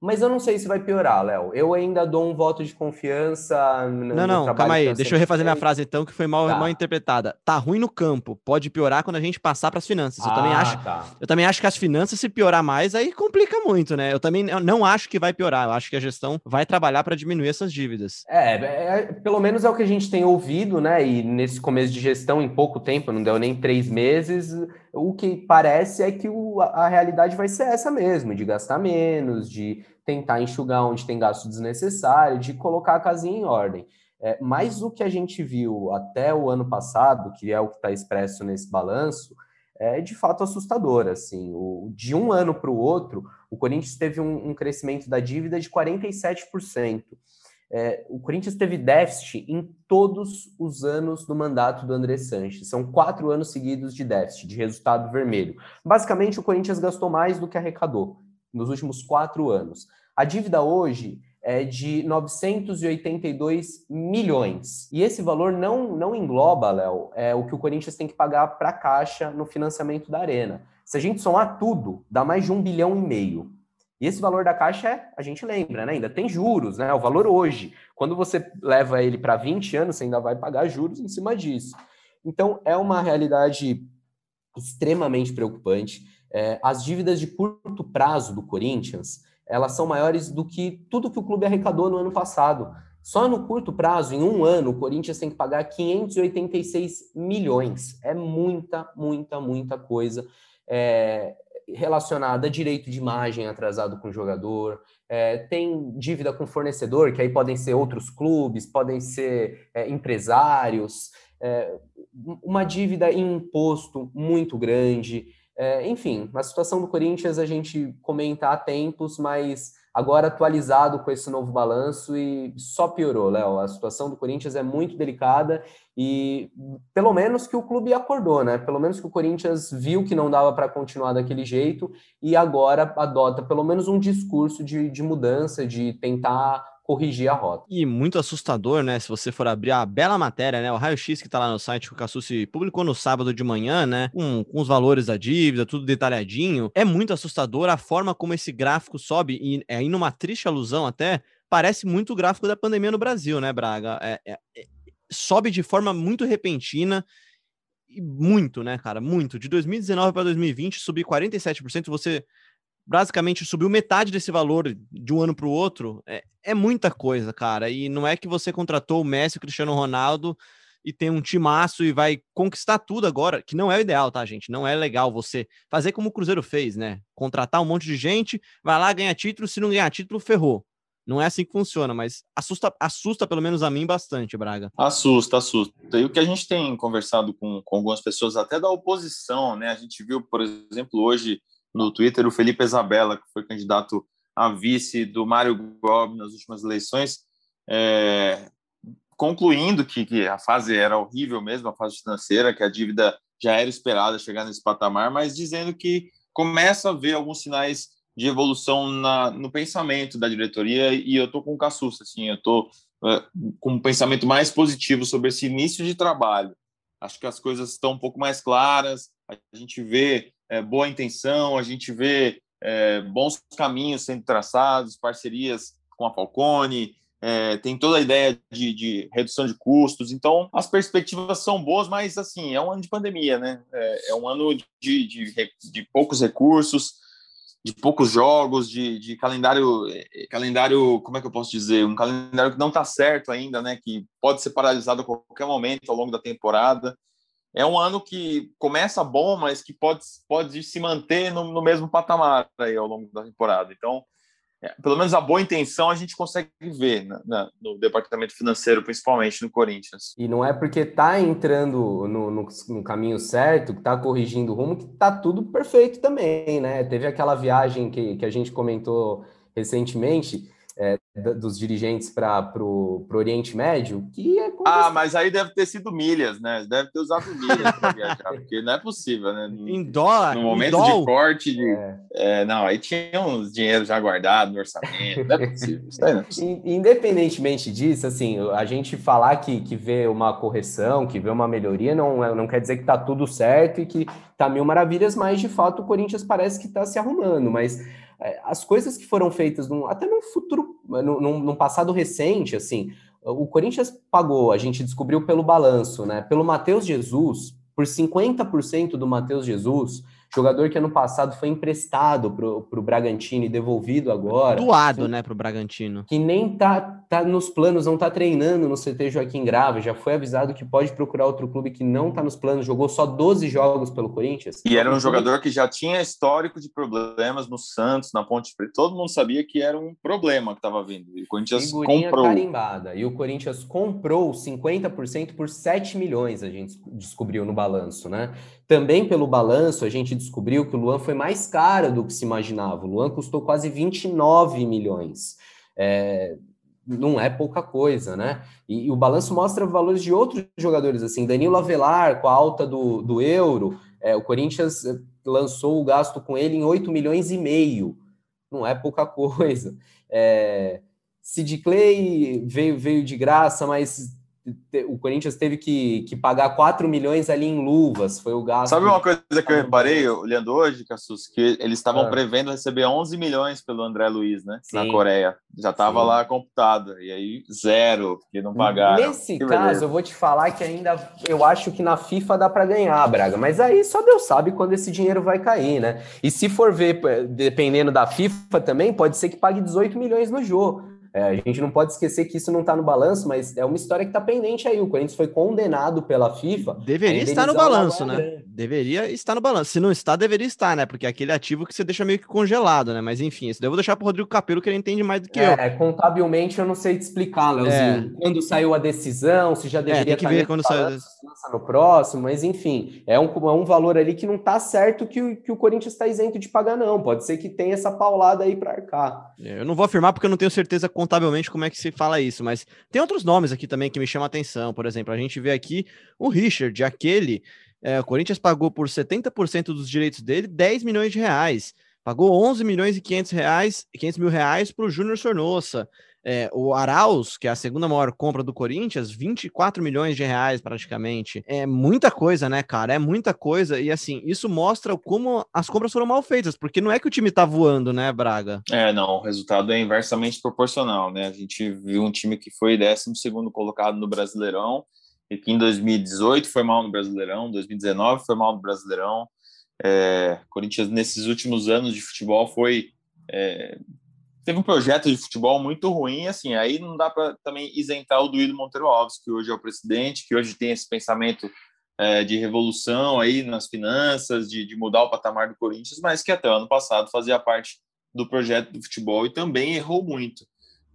Mas eu não sei se vai piorar, Léo. Eu ainda dou um voto de confiança. No, não, não, calma aí. Tá Deixa eu refazer minha frase então, que foi mal, tá. mal interpretada. Tá ruim no campo, pode piorar quando a gente passar para as finanças. Eu ah, também acho. Tá. Eu também acho que as finanças, se piorar mais, aí complica muito, né? Eu também não acho que vai piorar. Eu acho que a gestão vai trabalhar para diminuir essas dívidas. É, é, pelo menos é o que a gente tem ouvido, né? E nesse começo de gestão, em pouco tempo, não deu nem três meses o que parece é que o, a realidade vai ser essa mesmo, de gastar menos, de tentar enxugar onde tem gasto desnecessário, de colocar a casinha em ordem. É, mas o que a gente viu até o ano passado, que é o que está expresso nesse balanço, é de fato assustador. Assim, o, de um ano para o outro, o Corinthians teve um, um crescimento da dívida de 47%. É, o Corinthians teve déficit em todos os anos do mandato do André Sanches. São quatro anos seguidos de déficit, de resultado vermelho. Basicamente, o Corinthians gastou mais do que arrecadou nos últimos quatro anos. A dívida hoje é de 982 milhões. E esse valor não, não engloba, Léo, é o que o Corinthians tem que pagar para a Caixa no financiamento da Arena. Se a gente somar tudo, dá mais de um bilhão e meio. E esse valor da caixa é, a gente lembra, né? Ainda tem juros, né? O valor hoje. Quando você leva ele para 20 anos, você ainda vai pagar juros em cima disso. Então, é uma realidade extremamente preocupante. É, as dívidas de curto prazo do Corinthians, elas são maiores do que tudo que o clube arrecadou no ano passado. Só no curto prazo, em um ano, o Corinthians tem que pagar 586 milhões. É muita, muita, muita coisa. É, relacionada a direito de imagem atrasado com o jogador, é, tem dívida com fornecedor, que aí podem ser outros clubes, podem ser é, empresários, é, uma dívida em imposto muito grande. É, enfim, a situação do Corinthians a gente comenta há tempos, mas agora atualizado com esse novo balanço e só piorou, Léo. A situação do Corinthians é muito delicada e pelo menos que o clube acordou, né? Pelo menos que o Corinthians viu que não dava para continuar daquele jeito e agora adota pelo menos um discurso de, de mudança, de tentar corrigir a rota. E muito assustador, né? Se você for abrir a bela matéria, né? O raio-x que tá lá no site que o Cassucci publicou no sábado de manhã, né? Com, com os valores da dívida, tudo detalhadinho. É muito assustador a forma como esse gráfico sobe, e é aí numa triste alusão até, parece muito o gráfico da pandemia no Brasil, né, Braga? É, é, é, sobe de forma muito repentina. E muito, né, cara? Muito. De 2019 para 2020, subir 47%. Você basicamente subiu metade desse valor de um ano para o outro, é, é, muita coisa, cara. E não é que você contratou o Messi, o Cristiano Ronaldo e tem um timaço e vai conquistar tudo agora, que não é o ideal, tá, gente? Não é legal você fazer como o Cruzeiro fez, né? Contratar um monte de gente, vai lá ganhar título, se não ganhar título, ferrou. Não é assim que funciona, mas assusta, assusta pelo menos a mim bastante, Braga. Assusta, assusta. E o que a gente tem conversado com, com algumas pessoas, até da oposição, né? A gente viu, por exemplo, hoje no Twitter o Felipe Isabella, que foi candidato a vice do Mário Gobi nas últimas eleições, é, concluindo que, que, a fase era horrível mesmo, a fase financeira, que a dívida já era esperada chegar nesse patamar, mas dizendo que começa a ver alguns sinais de evolução na, no pensamento da diretoria e eu estou com Cassusta, assim, eu estou é, com um pensamento mais positivo sobre esse início de trabalho. Acho que as coisas estão um pouco mais claras, a gente vê é, boa intenção, a gente vê é, bons caminhos sendo traçados, parcerias com a Falcone, é, tem toda a ideia de, de, redução de custos, então as perspectivas são boas, mas assim, é um ano de pandemia, né? É, é um ano de, de, de, poucos recursos, de poucos jogos, de, calendário, é, calendário, como é que eu posso dizer? Um calendário que não está certo ainda, né? Que pode ser paralisado a qualquer momento ao longo da temporada. É um ano que começa bom, mas que pode, pode se manter no, no mesmo patamar aí ao longo da temporada. Então, é, pelo menos a boa intenção a gente consegue ver na, na, no departamento financeiro, principalmente no Corinthians. E não é porque está entrando no, no, no, caminho certo, que está corrigindo o rumo, que está tudo perfeito também, né? Teve aquela viagem que, que a gente comentou recentemente, é, dos dirigentes para o Oriente Médio, que é Ah, mas aí deve ter sido milhas, né? Deve ter usado milhas para viajar, porque não é possível, né? Em dólar? No momento de corte, de, é. É, não, aí tinha uns dinheiro já guardado no orçamento, não é possível. Isso aí não é possível. Independentemente disso, assim, a gente falar que, que vê uma correção, que vê uma melhoria, não, é, não quer dizer que está tudo certo e que tá mil maravilhas, mas de fato o Corinthians parece que está se arrumando, mas as coisas que foram feitas num, até no futuro, num, num, passado recente, assim, o Corinthians pagou, a gente descobriu pelo balanço, né? Pelo Matheus Jesus, por 50% do Matheus Jesus, Jogador que ano passado foi emprestado para o Bragantino e devolvido agora. Doado, que, né, para o Bragantino. Que nem tá, tá nos planos, não tá treinando no CT Joaquim Grava. Já foi avisado que pode procurar outro clube que não tá nos planos. Jogou só 12 jogos pelo Corinthians. E era um jogador que já tinha histórico de problemas no Santos, na Ponte Preta. Todo mundo sabia que era um problema que estava vindo. E o Corinthians Figurinha comprou. carimbada. E o Corinthians comprou 50% por 7 milhões, a gente descobriu no balanço, né? Também pelo balanço, a gente descobriu que o Luan foi mais caro do que se imaginava. O Luan custou quase 29 milhões. É, não é pouca coisa, né? E, e, o balanço mostra valores de outros jogadores, assim, Danilo Avelar, com a alta do, do euro, é, o Corinthians é, lançou o gasto com ele em 8 milhões e meio. Não é pouca coisa. É, Sid Clay veio, veio de graça, mas o Corinthians teve que, que pagar 4 milhões ali em luvas, foi o gasto. Sabe uma coisa que eu reparei, olhando hoje, Cassus, que eles estavam ah. prevendo receber 11 milhões pelo André Luiz, né, Sim. na Coreia. Já estava lá computado, e aí zero, porque não pagaram. Nesse que caso, beleza. eu vou te falar que ainda, eu acho que na FIFA dá para ganhar, Braga, mas aí só Deus sabe quando esse dinheiro vai cair, né? E se for ver, dependendo da FIFA também, pode ser que pague 18 milhões no jogo. É, a gente não pode esquecer que isso não está no balanço, mas é uma história que está pendente aí. O Corinthians foi condenado pela FIFA. Deveria estar no balanço, né? Deveria estar no balanço. Se não está, deveria estar, né? Porque é aquele ativo que você deixa meio que congelado, né? Mas enfim, isso daí eu vou deixar para o Rodrigo Capelo, que ele entende mais do que é, eu. É, contabilmente eu não sei te explicar, Leozinho. É. Quando saiu a decisão, se já deveria é, tem que ver quando saiu no próximo, mas enfim, é um, é um valor ali que não está certo que o, que o Corinthians está isento de pagar, não. Pode ser que tenha essa paulada aí para arcar. É, eu não vou afirmar porque eu não tenho certeza contabilmente como é que se fala isso, mas tem outros nomes aqui também que me chamam a atenção. Por exemplo, a gente vê aqui o Richard, aquele. É, o Corinthians pagou por 70% dos direitos dele 10 milhões de reais. Pagou 11 milhões e 500, reais, 500 mil reais para o Júnior Sornossa. É, o Arauz, que é a segunda maior compra do Corinthians, 24 milhões de reais praticamente. É muita coisa, né, cara? É muita coisa. E assim, isso mostra como as compras foram mal feitas, porque não é que o time tá voando, né, Braga? É, não. O resultado é inversamente proporcional, né? A gente viu um time que foi 12 colocado no Brasileirão e que em 2018 foi mal no Brasileirão, 2019 foi mal no Brasileirão. É, Corinthians, nesses últimos anos de futebol, foi é, teve um projeto de futebol muito ruim, assim, aí não dá para também isentar o Duílio Monteiro Alves, que hoje é o presidente, que hoje tem esse pensamento é, de revolução aí nas finanças, de, de, mudar o patamar do Corinthians, mas que até o ano passado fazia parte do projeto do futebol e também errou muito.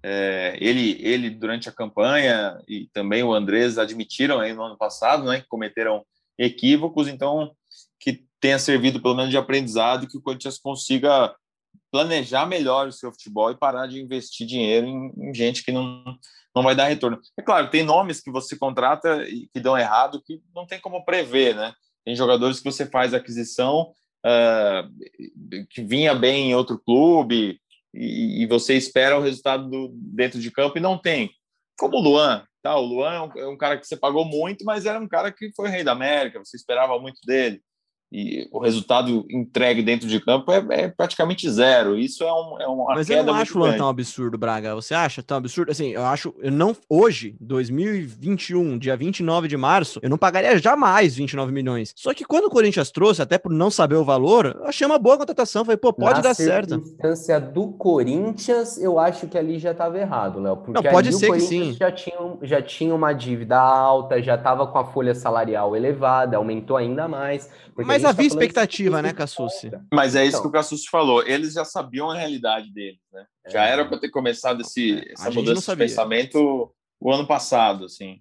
É, ele, ele, durante a campanha, e também o Andrés admitiram aí no ano passado, né, que cometeram equívocos, então que tenha servido pelo menos de aprendizado que o Corinthians consiga planejar melhor o seu futebol e parar de investir dinheiro em, em, gente que não, não vai dar retorno. É claro, tem nomes que você contrata e que dão errado que não tem como prever, né? Tem jogadores que você faz aquisição uh, que vinha bem em outro clube e, e, você espera o resultado do, dentro de campo e não tem. Como o Luan, tá? O Luan é um, é um cara que você pagou muito, mas era um cara que foi rei da América, você esperava muito dele e o resultado entregue dentro de campo é, é praticamente zero. Isso é, um, é uma Mas eu não acho o tão absurdo, Braga. Você acha tão absurdo? Assim, eu acho, eu não, hoje, 2021, dia 29 de março, eu não pagaria jamais 29 milhões. Só que quando o Corinthians trouxe, até por não saber o valor, eu achei uma boa contratação. Falei, pô, pode Na dar certo. Na circunstância do Corinthians, eu acho que ali já estava errado, Léo. Porque não, pode ser que sim. Já tinha, já tinha uma dívida alta, já estava com a folha salarial elevada, aumentou ainda mais. Mas havia tá expectativa, né, Cassucci? Mas é isso então. que o Cassucci falou. Eles já sabiam a realidade deles, né? Já é. era para ter começado esse, essa mudança de pensamento o ano passado, assim.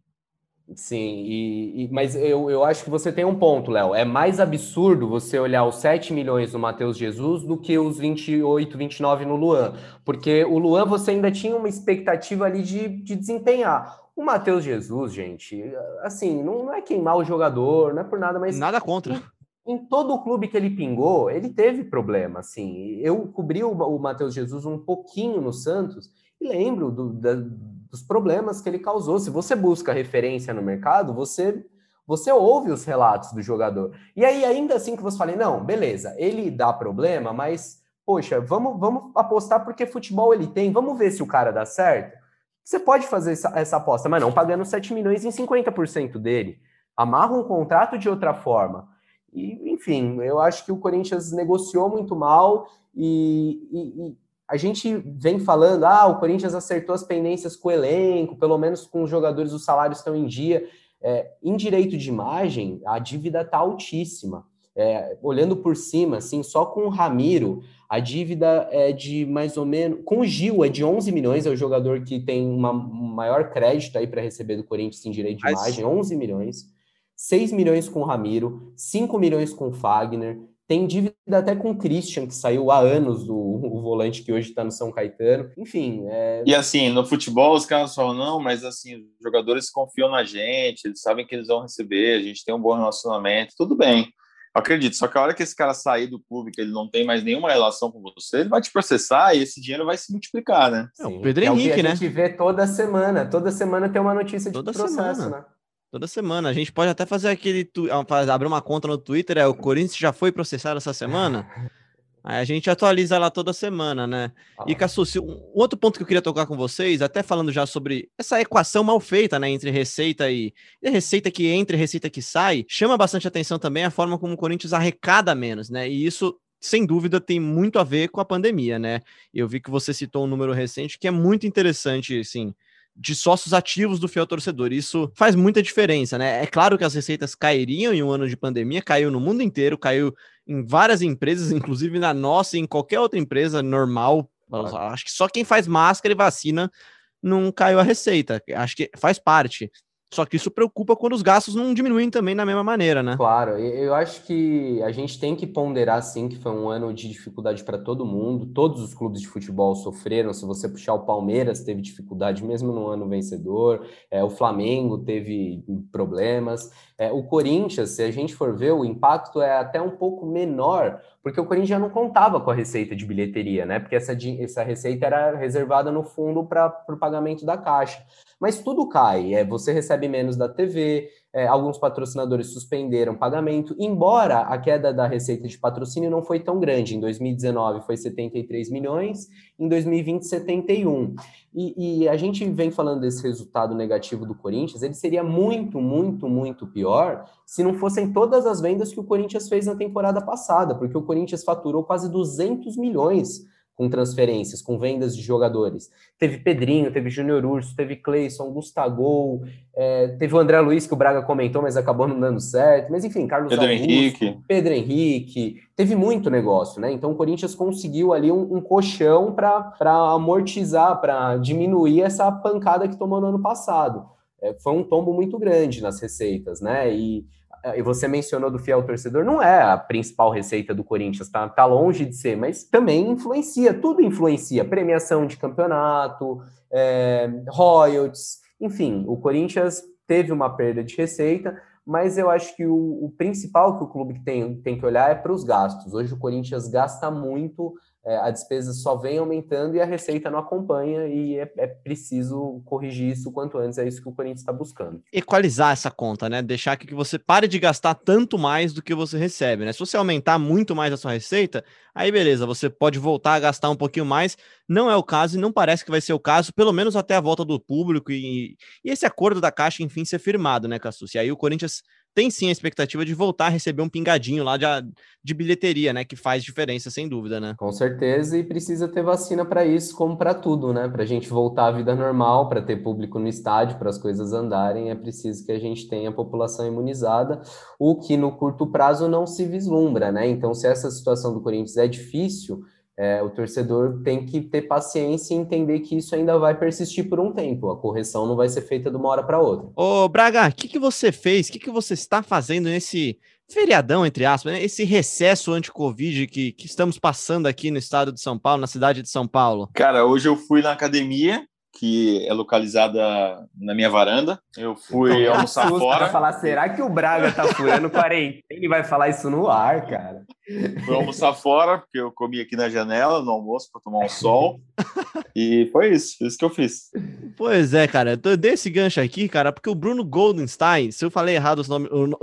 Sim, e, e, mas eu, eu acho que você tem um ponto, Léo. É mais absurdo você olhar os 7 milhões no Matheus Jesus do que os 28, 29 no Luan. Porque o Luan você ainda tinha uma expectativa ali de, de desempenhar. O Matheus Jesus, gente, assim, não, não, é queimar o jogador, não é por nada, mas. Nada contra em todo o clube que ele pingou, ele teve problema, assim. Eu cobri o, o Matheus Jesus um pouquinho no Santos e lembro do, da, dos problemas que ele causou. Se você busca referência no mercado, você você ouve os relatos do jogador. E aí, ainda assim que você fala, não, beleza, ele dá problema, mas, poxa, vamos, vamos apostar porque futebol ele tem, vamos ver se o cara dá certo. Você pode fazer essa, essa aposta, mas não pagando 7 milhões em 50% dele. Amarra um contrato de outra forma. E, enfim, eu acho que o Corinthians negociou muito mal e, e, e, a gente vem falando, ah, o Corinthians acertou as pendências com o elenco, pelo menos com os jogadores, os salários estão em dia. É, em direito de imagem, a dívida está altíssima. É, olhando por cima, assim, só com o Ramiro, a dívida é de mais ou menos. Com o Gil, é de 11 milhões, é o jogador que tem uma, um maior crédito aí para receber do Corinthians em direito de imagem, 11 milhões. 6 milhões com o Ramiro, 5 milhões com o Fagner, tem dívida até com o Christian, que saiu há anos do o volante que hoje está no São Caetano. Enfim. É... E assim, no futebol os caras falam, não, mas assim, os jogadores confiam na gente, eles sabem que eles vão receber, a gente tem um bom relacionamento, tudo bem. Eu acredito, só que a hora que esse cara sair do clube, que ele não tem mais nenhuma relação com você, ele vai te processar e esse dinheiro vai se multiplicar, né? É, o Pedro Henrique, é o que a né? gente vê toda semana. Toda semana tem uma notícia de toda processo, semana. né? Toda semana. A gente pode até fazer aquele. abrir uma conta no Twitter, é o Corinthians já foi processado essa semana. Aí a gente atualiza lá toda semana, né? Ah. E Cassucci, um outro ponto que eu queria tocar com vocês, até falando já sobre essa equação mal feita, né, entre receita e, e receita que entra e receita que sai, chama bastante atenção também a forma como o Corinthians arrecada menos, né? E isso sem dúvida tem muito a ver com a pandemia, né? Eu vi que você citou um número recente que é muito interessante, assim, de sócios ativos do fiel torcedor. Isso faz muita diferença, né? É claro que as receitas cairiam em um ano de pandemia, caiu no mundo inteiro, caiu em várias empresas, inclusive na nossa e em qualquer outra empresa normal. Acho que só quem faz máscara e vacina não caiu a receita. Acho que faz parte. Só que isso preocupa quando os gastos não diminuem também da mesma maneira, né? Claro, eu acho que a gente tem que ponderar sim que foi um ano de dificuldade para todo mundo. Todos os clubes de futebol sofreram. Se você puxar o Palmeiras, teve dificuldade mesmo no ano vencedor. É, o Flamengo teve problemas. É, o Corinthians, se a gente for ver, o impacto é até um pouco menor, porque o Corinthians já não contava com a receita de bilheteria, né? Porque essa, essa receita era reservada no fundo para o pagamento da caixa mas tudo cai. É, você recebe menos da TV, é, alguns patrocinadores suspenderam pagamento, embora a queda da receita de patrocínio não foi tão grande. Em 2019 foi 73 milhões, em 2020, 71. E, e a gente vem falando desse resultado negativo do Corinthians, ele seria muito, muito, muito pior se não fossem todas as vendas que o Corinthians fez na temporada passada, porque o Corinthians faturou quase 200 milhões com transferências, com vendas de jogadores. Teve Pedrinho, teve Júnior Urso, teve Cleison, Gustavo, é, teve o André Luiz, que o Braga comentou, mas acabou não dando certo. Mas enfim, Carlos Pedro Augusto, Henrique. Pedro Henrique, teve muito negócio, né? Então o Corinthians conseguiu ali um, um colchão para amortizar, para diminuir essa pancada que tomou no ano passado. É, foi um tombo muito grande nas receitas, né? E e você mencionou do fiel torcedor, não é a principal receita do Corinthians, tá, tá longe de ser, mas também influencia, tudo influencia, premiação de campeonato, é, royalties, enfim, o Corinthians teve uma perda de receita, mas eu acho que o, o principal que o clube tem, tem que olhar é para os gastos. Hoje o Corinthians gasta muito é, a despesa só vem aumentando e a receita não acompanha, e é, é preciso corrigir isso o quanto antes, é isso que o Corinthians está buscando. Equalizar essa conta, né? Deixar que você pare de gastar tanto mais do que você recebe, né? Se você aumentar muito mais a sua receita, aí beleza, você pode voltar a gastar um pouquinho mais. Não é o caso e não parece que vai ser o caso, pelo menos até a volta do público e, e esse acordo da Caixa, enfim, ser firmado, né, Cassus? E aí o Corinthians tem sim a expectativa de voltar a receber um pingadinho lá de, de bilheteria, né? Que faz diferença, sem dúvida, né? Com certeza, e precisa ter vacina para isso, como para tudo, né? Para a gente voltar à vida normal, para ter público no estádio, para as coisas andarem, é preciso que a gente tenha a população imunizada, o que no curto prazo não se vislumbra, né? Então, se essa situação do Corinthians é difícil, é, o torcedor tem que ter paciência e entender que isso ainda vai persistir por um tempo. A correção não vai ser feita de uma hora para outra. Ô, Braga, o que, que você fez? O que, que você está fazendo nesse feriadão, entre aspas, né? esse recesso anti-Covid que, que estamos passando aqui no estado de São Paulo, na cidade de São Paulo? Cara, hoje eu fui na academia que é localizada na minha varanda. Eu fui almoçar fora. falar, será que o Braga tá furando quarentena? Ele vai falar isso no ar, cara. Fui almoçar fora, porque eu comi aqui na janela no almoço para tomar um sol. e foi isso, isso que eu fiz. Pois é, cara. Eu dei esse gancho aqui, cara, porque o Bruno Goldenstein, se eu falei errado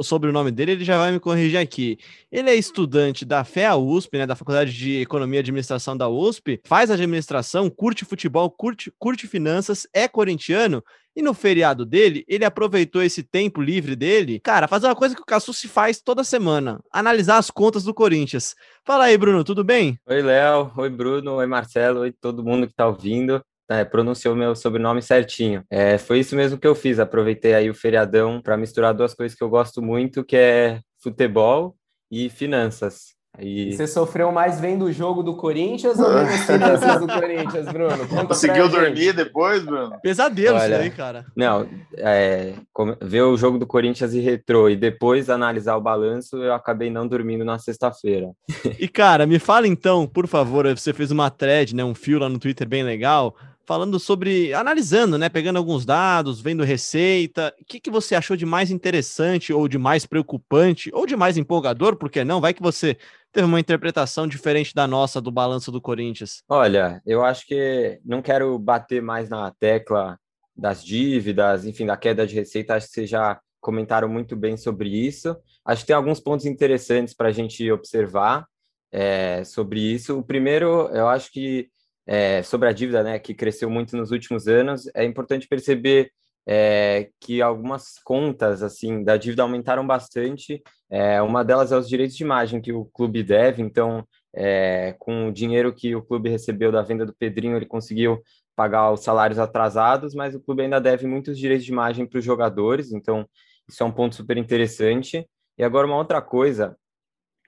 sobre o nome dele, ele já vai me corrigir aqui. Ele é estudante da FEA USP, né, da Faculdade de Economia e Administração da USP, faz administração, curte futebol, curte, curte finanças, é corintiano e no feriado dele, ele aproveitou esse tempo livre dele, cara, fazer uma coisa que o Cassu se faz toda semana: analisar as contas do Corinthians. Fala aí, Bruno, tudo bem? Oi, Léo. Oi, Bruno. Oi, Marcelo. Oi, todo mundo que tá ouvindo. É, pronunciou meu sobrenome certinho. É, foi isso mesmo que eu fiz. Aproveitei aí o feriadão para misturar duas coisas que eu gosto muito, que é futebol e finanças. E... Você sofreu mais vendo o jogo do Corinthians ou vendo as finanças do Corinthians, Bruno? Conta Conseguiu dormir depois, Bruno? Pesadelo Olha, isso aí, cara. Não, é, ver o jogo do Corinthians e retrô e depois analisar o balanço, eu acabei não dormindo na sexta-feira. E, cara, me fala então, por favor, você fez uma thread, né, um fio lá no Twitter bem legal, falando sobre, analisando, né, pegando alguns dados, vendo receita. O que, que você achou de mais interessante ou de mais preocupante ou de mais empolgador? Porque não, vai que você teve uma interpretação diferente da nossa do balanço do Corinthians. Olha, eu acho que não quero bater mais na tecla das dívidas, enfim, da queda de receita. Acho que vocês já comentaram muito bem sobre isso. Acho que tem alguns pontos interessantes para a gente observar é, sobre isso. O primeiro, eu acho que é, sobre a dívida, né, que cresceu muito nos últimos anos, é importante perceber é, que algumas contas assim da dívida aumentaram bastante. É, uma delas é os direitos de imagem que o clube deve. Então, é, com o dinheiro que o clube recebeu da venda do Pedrinho, ele conseguiu pagar os salários atrasados, mas o clube ainda deve muitos direitos de imagem para os jogadores. Então, isso é um ponto super interessante. E agora uma outra coisa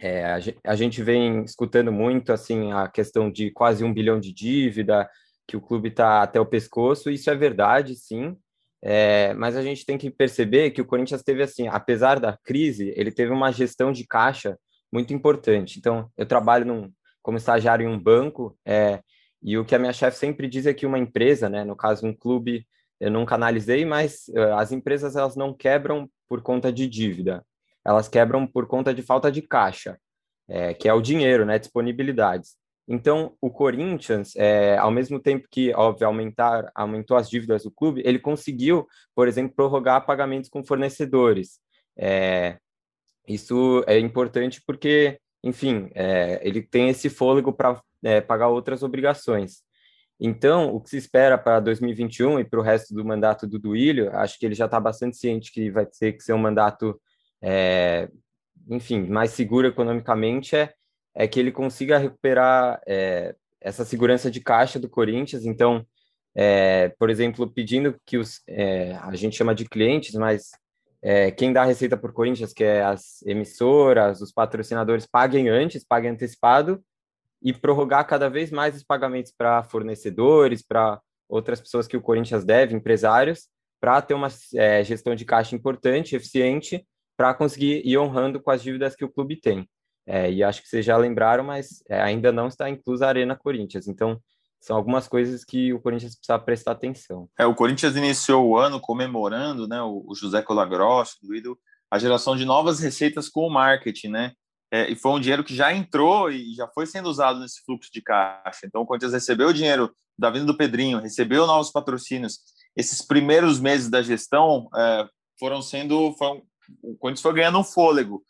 é, a, gente vem escutando muito assim a questão de quase um bilhão de dívida, que o clube está até o pescoço. Isso é verdade, sim. É, mas a gente tem que perceber que o Corinthians teve assim, apesar da crise, ele teve uma gestão de caixa muito importante. Então, eu trabalho num, como estagiário em um banco, é, e o que a minha chefe sempre diz é que uma empresa, né, no caso um clube, eu nunca analisei, mas uh, as empresas elas não quebram por conta de dívida elas quebram por conta de falta de caixa, é, que é o dinheiro, né, disponibilidades. Então, o Corinthians, é, ao mesmo tempo que, óbvio, aumentar, aumentou as dívidas do clube, ele conseguiu, por exemplo, prorrogar pagamentos com fornecedores. É, isso é importante porque, enfim, é, ele tem esse fôlego para é, pagar outras obrigações. Então, o que se espera para 2021 e para o resto do mandato do Duílio, acho que ele já está bastante ciente que vai ter que ser um mandato é, enfim, mais seguro economicamente é, é que ele consiga recuperar é, essa segurança de caixa do Corinthians. Então, é, por exemplo, pedindo que os, é, a gente chama de clientes, mas é, quem dá a receita por Corinthians, que é as emissoras, os patrocinadores, paguem antes, paguem antecipado e prorrogar cada vez mais os pagamentos para fornecedores, para outras pessoas que o Corinthians deve, empresários, para ter uma é, gestão de caixa importante, eficiente para conseguir ir honrando com as dívidas que o clube tem. É, e acho que vocês já lembraram, mas é, ainda não está inclusa a Arena Corinthians. Então, são algumas coisas que o Corinthians precisa prestar atenção. É, o Corinthians iniciou o ano comemorando, né, o, José Colagrosso, do a geração de novas receitas com o marketing, né? é, e foi um dinheiro que já entrou e já foi sendo usado nesse fluxo de caixa. Então, o Corinthians recebeu o dinheiro da vinda do Pedrinho, recebeu novos patrocínios. Esses primeiros meses da gestão é, foram sendo. Foram, o Corinthians foi ganhando um fôlego.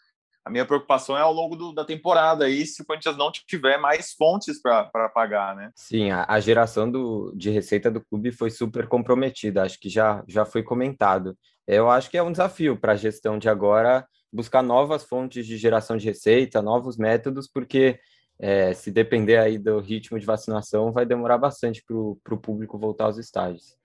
A minha preocupação é ao longo do, da temporada, aí se o Corinthians não tiver mais fontes para pagar, né? Sim, a, a, geração do, de receita do clube foi super comprometida, acho que já, já foi comentado. Eu acho que é um desafio para a gestão de agora buscar novas fontes de geração de receita, novos métodos, porque é, se depender aí do ritmo de vacinação, vai demorar bastante para o público voltar aos estádios.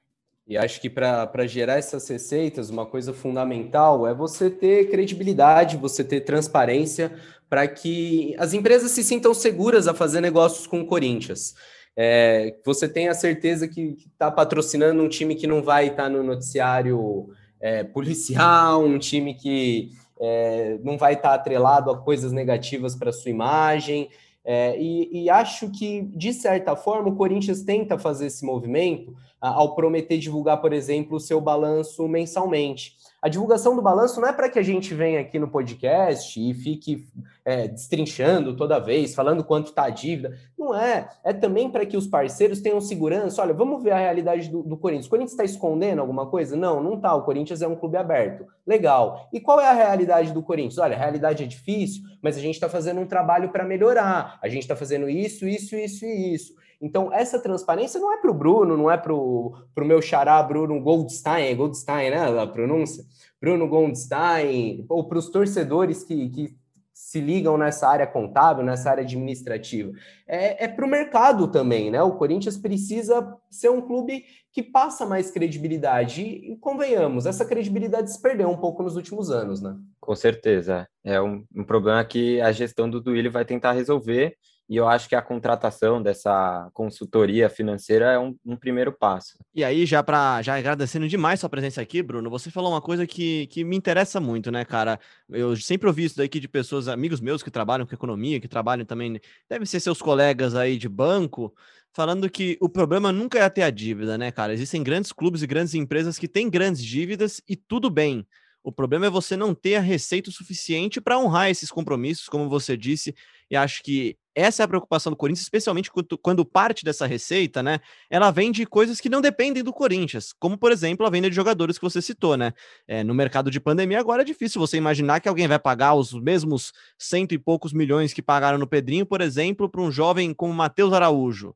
E acho que para gerar essas receitas, uma coisa fundamental é você ter credibilidade, você ter transparência, para que as empresas se sintam seguras a fazer negócios com o Corinthians. É, você tenha certeza que está patrocinando um time que não vai estar tá no noticiário é, policial, um time que é, não vai estar tá atrelado a coisas negativas para sua imagem. É, e, e, acho que, de certa forma, o Corinthians tenta fazer esse movimento ao prometer divulgar, por exemplo, o seu balanço mensalmente. A divulgação do balanço não é para que a gente venha aqui no podcast e fique é, destrinchando toda vez, falando quanto está a dívida. Não é. É também para que os parceiros tenham segurança. Olha, vamos ver a realidade do, do Corinthians. O Corinthians está escondendo alguma coisa? Não, não está. O Corinthians é um clube aberto. Legal. E qual é a realidade do Corinthians? Olha, a realidade é difícil, mas a gente está fazendo um trabalho para melhorar. A gente está fazendo isso, isso, isso e isso. Então, essa transparência não é para o Bruno, não é para o meu xará Bruno Goldstein, Goldstein, né? A pronúncia. Bruno Goldstein, ou para os torcedores que, que se ligam nessa área contábil, nessa área administrativa. É, é para o mercado também, né? O Corinthians precisa ser um clube que passa mais credibilidade. E, e convenhamos, essa credibilidade se perdeu um pouco nos últimos anos, né? Com certeza. É um, um problema que a gestão do Duílio vai tentar resolver e eu acho que a contratação dessa consultoria financeira é um, um primeiro passo. E aí, já para já agradecendo demais sua presença aqui, Bruno, você falou uma coisa que, que me interessa muito, né, cara? Eu sempre ouvi isso daqui de pessoas, amigos meus que trabalham com economia, que trabalham também, devem ser seus colegas aí de banco, falando que o problema nunca é ter a dívida, né, cara? Existem grandes clubes e grandes empresas que têm grandes dívidas e tudo bem. O problema é você não ter a receita suficiente para honrar esses compromissos, como você disse, e acho que essa é a preocupação do Corinthians, especialmente quando, parte dessa receita, né? Ela vem de coisas que não dependem do Corinthians, como por exemplo a venda de jogadores que você citou, né? É, no mercado de pandemia agora é difícil você imaginar que alguém vai pagar os mesmos cento e poucos milhões que pagaram no Pedrinho, por exemplo, para um jovem como Matheus Araújo.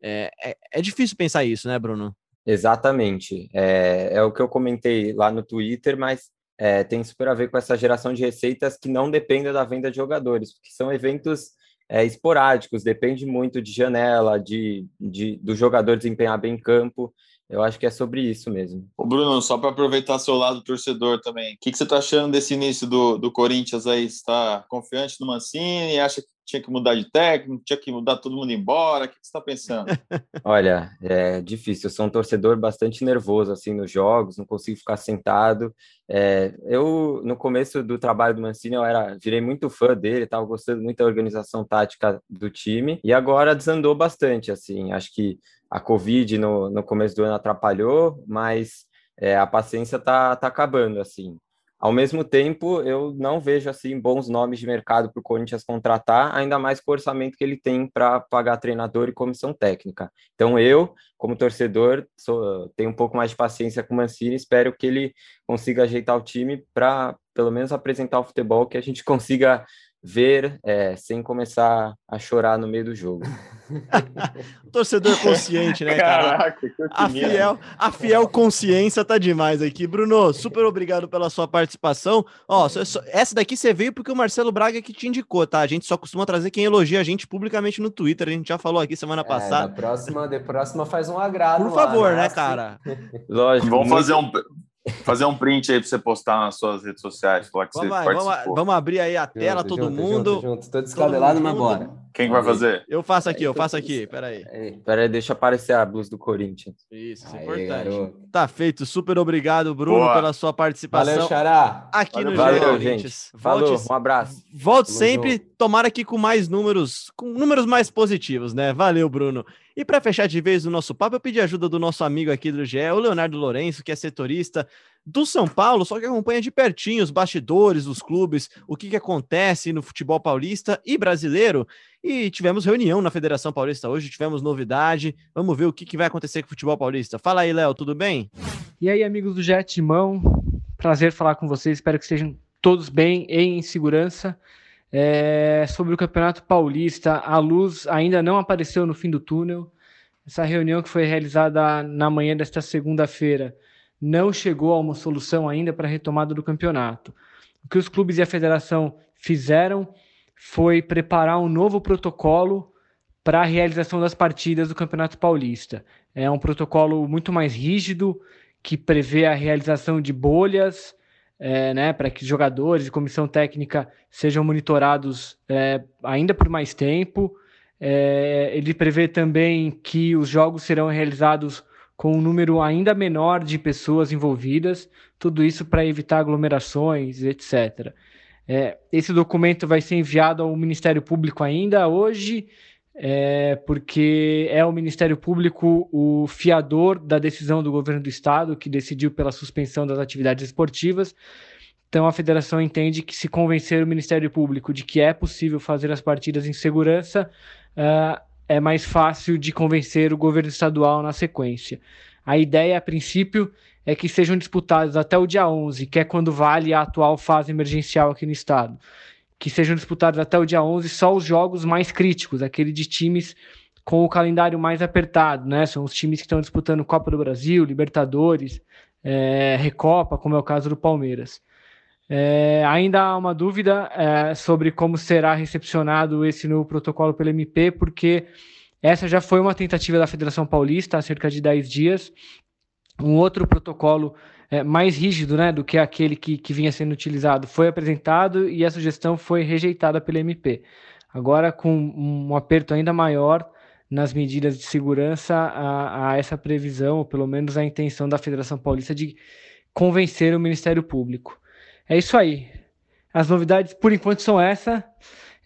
É, é, é, difícil pensar isso, né, Bruno? Exatamente. É, é o que eu comentei lá no Twitter, mas é, tem super a ver com essa geração de receitas que não dependem da venda de jogadores, porque são eventos é, esporádicos, depende muito de janela, de, de do jogador desempenhar bem em campo. Eu acho que é sobre isso mesmo. Ô Bruno, só para aproveitar seu lado torcedor também, o que, que você está achando desse início do, do Corinthians aí? Você está confiante no Mancini? Acha que tinha que mudar de técnico, tinha que mudar todo mundo embora? O que você está pensando? Olha, é difícil. Eu sou um torcedor bastante nervoso assim nos jogos, não consigo ficar sentado. É, eu no começo do trabalho do Mancini eu era, virei muito fã dele, estava gostando muito da organização tática do time e agora desandou bastante. Assim, acho que a Covid no, no começo do ano atrapalhou, mas é, a paciência tá, tá acabando assim. Ao mesmo tempo, eu não vejo assim bons nomes de mercado para o Corinthians contratar, ainda mais com o orçamento que ele tem para pagar treinador e comissão técnica. Então, eu, como torcedor, sou, tenho um pouco mais de paciência com o Mancini, espero que ele consiga ajeitar o time para, pelo menos, apresentar o futebol que a gente consiga ver é, sem começar a chorar no meio do jogo. Torcedor consciente, né, cara? Caraca, que a fiel, a fiel consciência tá demais aqui. Bruno, super obrigado pela sua participação. Ó, essa daqui você veio porque o Marcelo Braga que te indicou, tá? A gente só costuma trazer quem elogia a gente publicamente no Twitter. A gente já falou aqui semana passada. É, próxima, de próxima faz um agrado. Por favor, lá, né, né cara? Lógico. Vamos fazer um Fazer um print aí para você postar nas suas redes sociais. Falar que vamos, você vamos, vamos, abrir aí a tela, junto, todo junto, mundo. Junto, junto. Tô descabelado, mas bora. Quem vai fazer? Eu faço aqui, eu faço aqui. Peraí. Peraí, deixa aparecer a blusa do Corinthians. Isso, isso é importante. Garoto. Tá feito. Super obrigado, Bruno, Boa. pela sua participação. Valeu, Xará. Aqui Valeu, no Valeu, gente. Falou, um abraço. Volte sempre, tomara aqui com mais números, com números mais positivos, né? Valeu, Bruno. E para fechar de vez o nosso papo, eu pedi ajuda do nosso amigo aqui do GE, o Leonardo Lourenço, que é setorista, do São Paulo, só que acompanha de pertinho os bastidores dos clubes, o que, que acontece no futebol paulista e brasileiro. E tivemos reunião na Federação Paulista hoje, tivemos novidade. Vamos ver o que, que vai acontecer com o futebol paulista. Fala aí, Léo, tudo bem? E aí, amigos do Jet Mão, prazer falar com vocês. Espero que estejam todos bem e em segurança. É, sobre o Campeonato Paulista, a luz ainda não apareceu no fim do túnel. Essa reunião que foi realizada na manhã desta segunda-feira não chegou a uma solução ainda para a retomada do campeonato. O que os clubes e a federação fizeram foi preparar um novo protocolo para a realização das partidas do Campeonato Paulista. É um protocolo muito mais rígido, que prevê a realização de bolhas, é, né, para que jogadores e comissão técnica sejam monitorados é, ainda por mais tempo. É, ele prevê também que os jogos serão realizados com um número ainda menor de pessoas envolvidas, tudo isso para evitar aglomerações, etc. É, esse documento vai ser enviado ao Ministério Público ainda hoje, é, porque é o Ministério Público o fiador da decisão do governo do Estado, que decidiu pela suspensão das atividades esportivas. Então, a federação entende que, se convencer o Ministério Público de que é possível fazer as partidas em segurança, uh, é mais fácil de convencer o governo estadual na sequência. A ideia, a princípio, é que sejam disputados até o dia 11, que é quando vale a atual fase emergencial aqui no estado. Que sejam disputados até o dia 11 só os jogos mais críticos, aquele de times com o calendário mais apertado, né? São os times que estão disputando Copa do Brasil, Libertadores, é, Recopa, como é o caso do Palmeiras. É, ainda há uma dúvida é, sobre como será recepcionado esse novo protocolo pelo MP, porque essa já foi uma tentativa da Federação Paulista há cerca de 10 dias. Um outro protocolo é, mais rígido né, do que aquele que, que vinha sendo utilizado foi apresentado e a sugestão foi rejeitada pelo MP. Agora, com um aperto ainda maior nas medidas de segurança a, a essa previsão, ou pelo menos a intenção da Federação Paulista de convencer o Ministério Público. É isso aí. As novidades, por enquanto, são essa.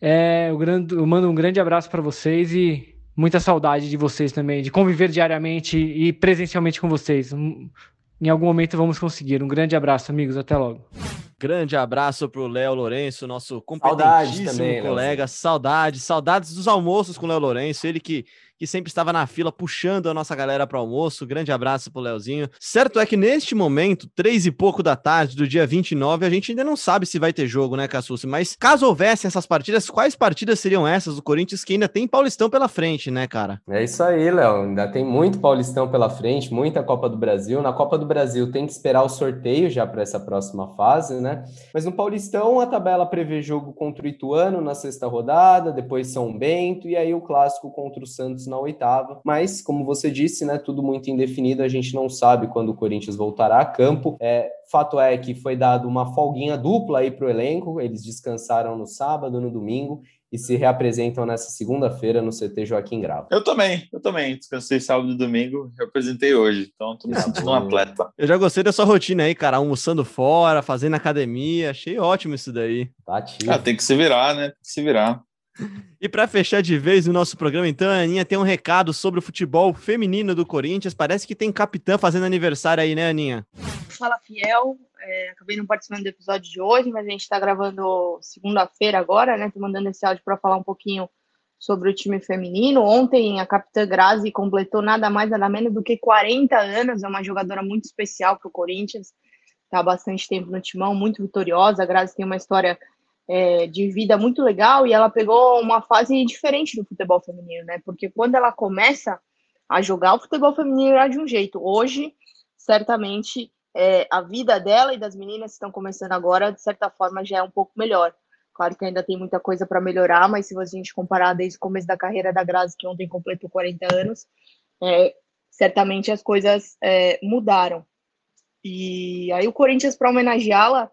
É, eu, grande, eu mando um grande abraço para vocês e muita saudade de vocês também, de conviver diariamente e presencialmente com vocês. Em algum momento vamos conseguir. Um grande abraço, amigos. Até logo. Grande abraço pro Léo Lourenço, nosso competentíssimo também, colega. Saudades, saudades dos almoços com o Léo Lourenço, ele que que sempre estava na fila puxando a nossa galera para almoço. Grande abraço pro Leozinho. Certo é que neste momento, três e pouco da tarde do dia 29, a gente ainda não sabe se vai ter jogo, né, Cassucci? Mas caso houvesse essas partidas, quais partidas seriam essas do Corinthians que ainda tem Paulistão pela frente, né, cara? É isso aí, Léo. Ainda tem muito Paulistão pela frente, muita Copa do Brasil. Na Copa do Brasil tem que esperar o sorteio já para essa próxima fase, né? Mas no Paulistão a tabela prevê jogo contra o Ituano na sexta rodada, depois São Bento e aí o clássico contra o Santos na oitava. Mas, como você disse, né, tudo muito indefinido, a gente não sabe quando o Corinthians voltará a campo. É, fato é que foi dado uma folguinha dupla aí para o elenco, eles descansaram no sábado, no domingo, e se reapresentam nessa segunda-feira no CT Joaquim Grava. Eu também, eu também. Descansei sábado e domingo, reapresentei hoje, então tô me sentindo um atleta. Eu já gostei da sua rotina aí, cara, almoçando fora, fazendo academia, achei ótimo isso daí. Tá ativo. Ah, tem que se virar, né? Tem que se virar. E para fechar de vez o nosso programa, então, a Aninha tem um recado sobre o futebol feminino do Corinthians. Parece que tem capitã fazendo aniversário aí, né, Aninha? Fala, Fiel. É, acabei não participando do episódio de hoje, mas a gente está gravando segunda-feira agora, né? Tô mandando esse áudio para falar um pouquinho sobre o time feminino. Ontem a capitã Grazi completou nada mais nada menos do que 40 anos. É uma jogadora muito especial para o Corinthians. Está há bastante tempo no timão, muito vitoriosa. A Grazi tem uma história é, de vida muito legal e ela pegou uma fase diferente do futebol feminino, né? Porque quando ela começa a jogar, o futebol feminino era de um jeito. Hoje, certamente, é, a vida dela e das meninas que estão começando agora, de certa forma, já é um pouco melhor. Claro que ainda tem muita coisa para melhorar, mas se a gente comparar desde o começo da carreira da Grazi, que ontem completou 40 anos, é, certamente as coisas é, mudaram. E aí o Corinthians, para homenageá-la,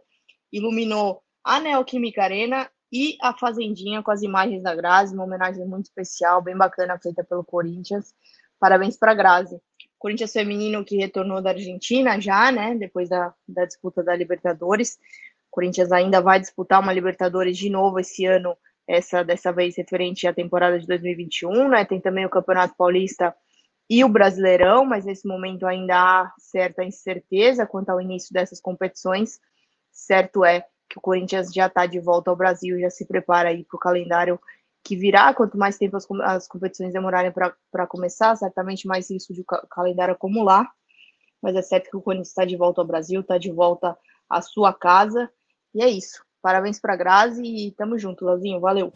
iluminou a Neoquímica Arena e a Fazendinha com as imagens da Grazi, uma homenagem muito especial, bem bacana, feita pelo Corinthians. Parabéns para a Grazi. Corinthians feminino que retornou da Argentina já, né, depois da, da disputa da Libertadores. Corinthians ainda vai disputar uma Libertadores de novo esse ano, essa dessa vez referente à temporada de 2021, né? Tem também o Campeonato Paulista e o Brasileirão, mas nesse momento ainda há certa incerteza quanto ao início dessas competições. Certo é que o Corinthians já está de volta ao Brasil, já se prepara aí para o calendário que virá. Quanto mais tempo as, as competições demorarem para começar, certamente mais risco de calendário acumular. Mas é certo que o Corinthians está de volta ao Brasil, está de volta à sua casa. E é isso. Parabéns para Grazi e tamo junto, Leozinho. Valeu.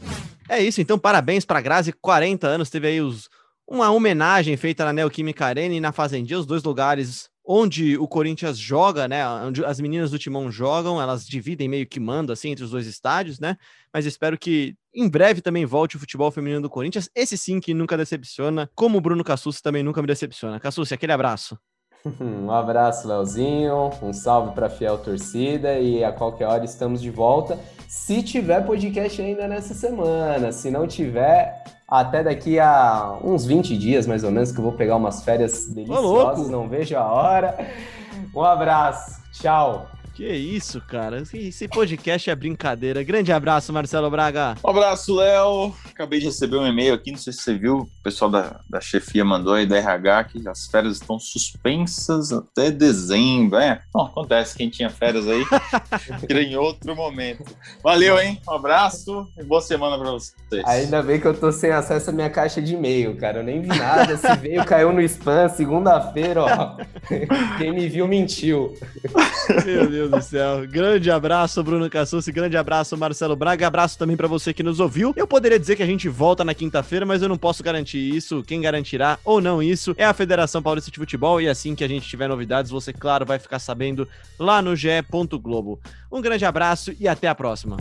É isso, então parabéns para Grazi, 40 anos, teve aí os uma homenagem feita na Neoquímica Arena e na Fazendinha, os dois lugares onde o Corinthians joga, né? Onde as meninas do Timão jogam, elas dividem meio que mando assim entre os dois estádios, né? Mas espero que em breve também volte o futebol feminino do Corinthians. Esse sim que nunca decepciona, como o Bruno Cassus também nunca me decepciona. Cassus, aquele abraço. Um abraço, Leozinho. Um salve para a fiel torcida e a qualquer hora estamos de volta. Se tiver podcast ainda nessa semana, se não tiver, até daqui a uns 20 dias mais ou menos, que eu vou pegar umas férias deliciosas, não vejo a hora. Um abraço, tchau. Que isso, cara. Esse podcast é brincadeira. Grande abraço, Marcelo Braga. Um abraço, Léo. Acabei de receber um e-mail aqui, não sei se você viu. O pessoal da, da chefia mandou aí da RH que as férias estão suspensas até dezembro. É, Bom, acontece. Quem tinha férias aí, queria em outro momento. Valeu, hein? Um abraço e boa semana pra vocês. Ainda bem que eu tô sem acesso à minha caixa de e-mail, cara. Eu nem vi nada. Se veio, caiu no spam. Segunda-feira, ó. Quem me viu mentiu. Meu Deus. Deus do céu. Grande abraço, Bruno Cassucci. Grande abraço, Marcelo Braga. Abraço também para você que nos ouviu. Eu poderia dizer que a gente volta na quinta-feira, mas eu não posso garantir isso. Quem garantirá ou não isso é a Federação Paulista de Futebol. E assim que a gente tiver novidades, você, claro, vai ficar sabendo lá no ge.globo. Um grande abraço e até a próxima.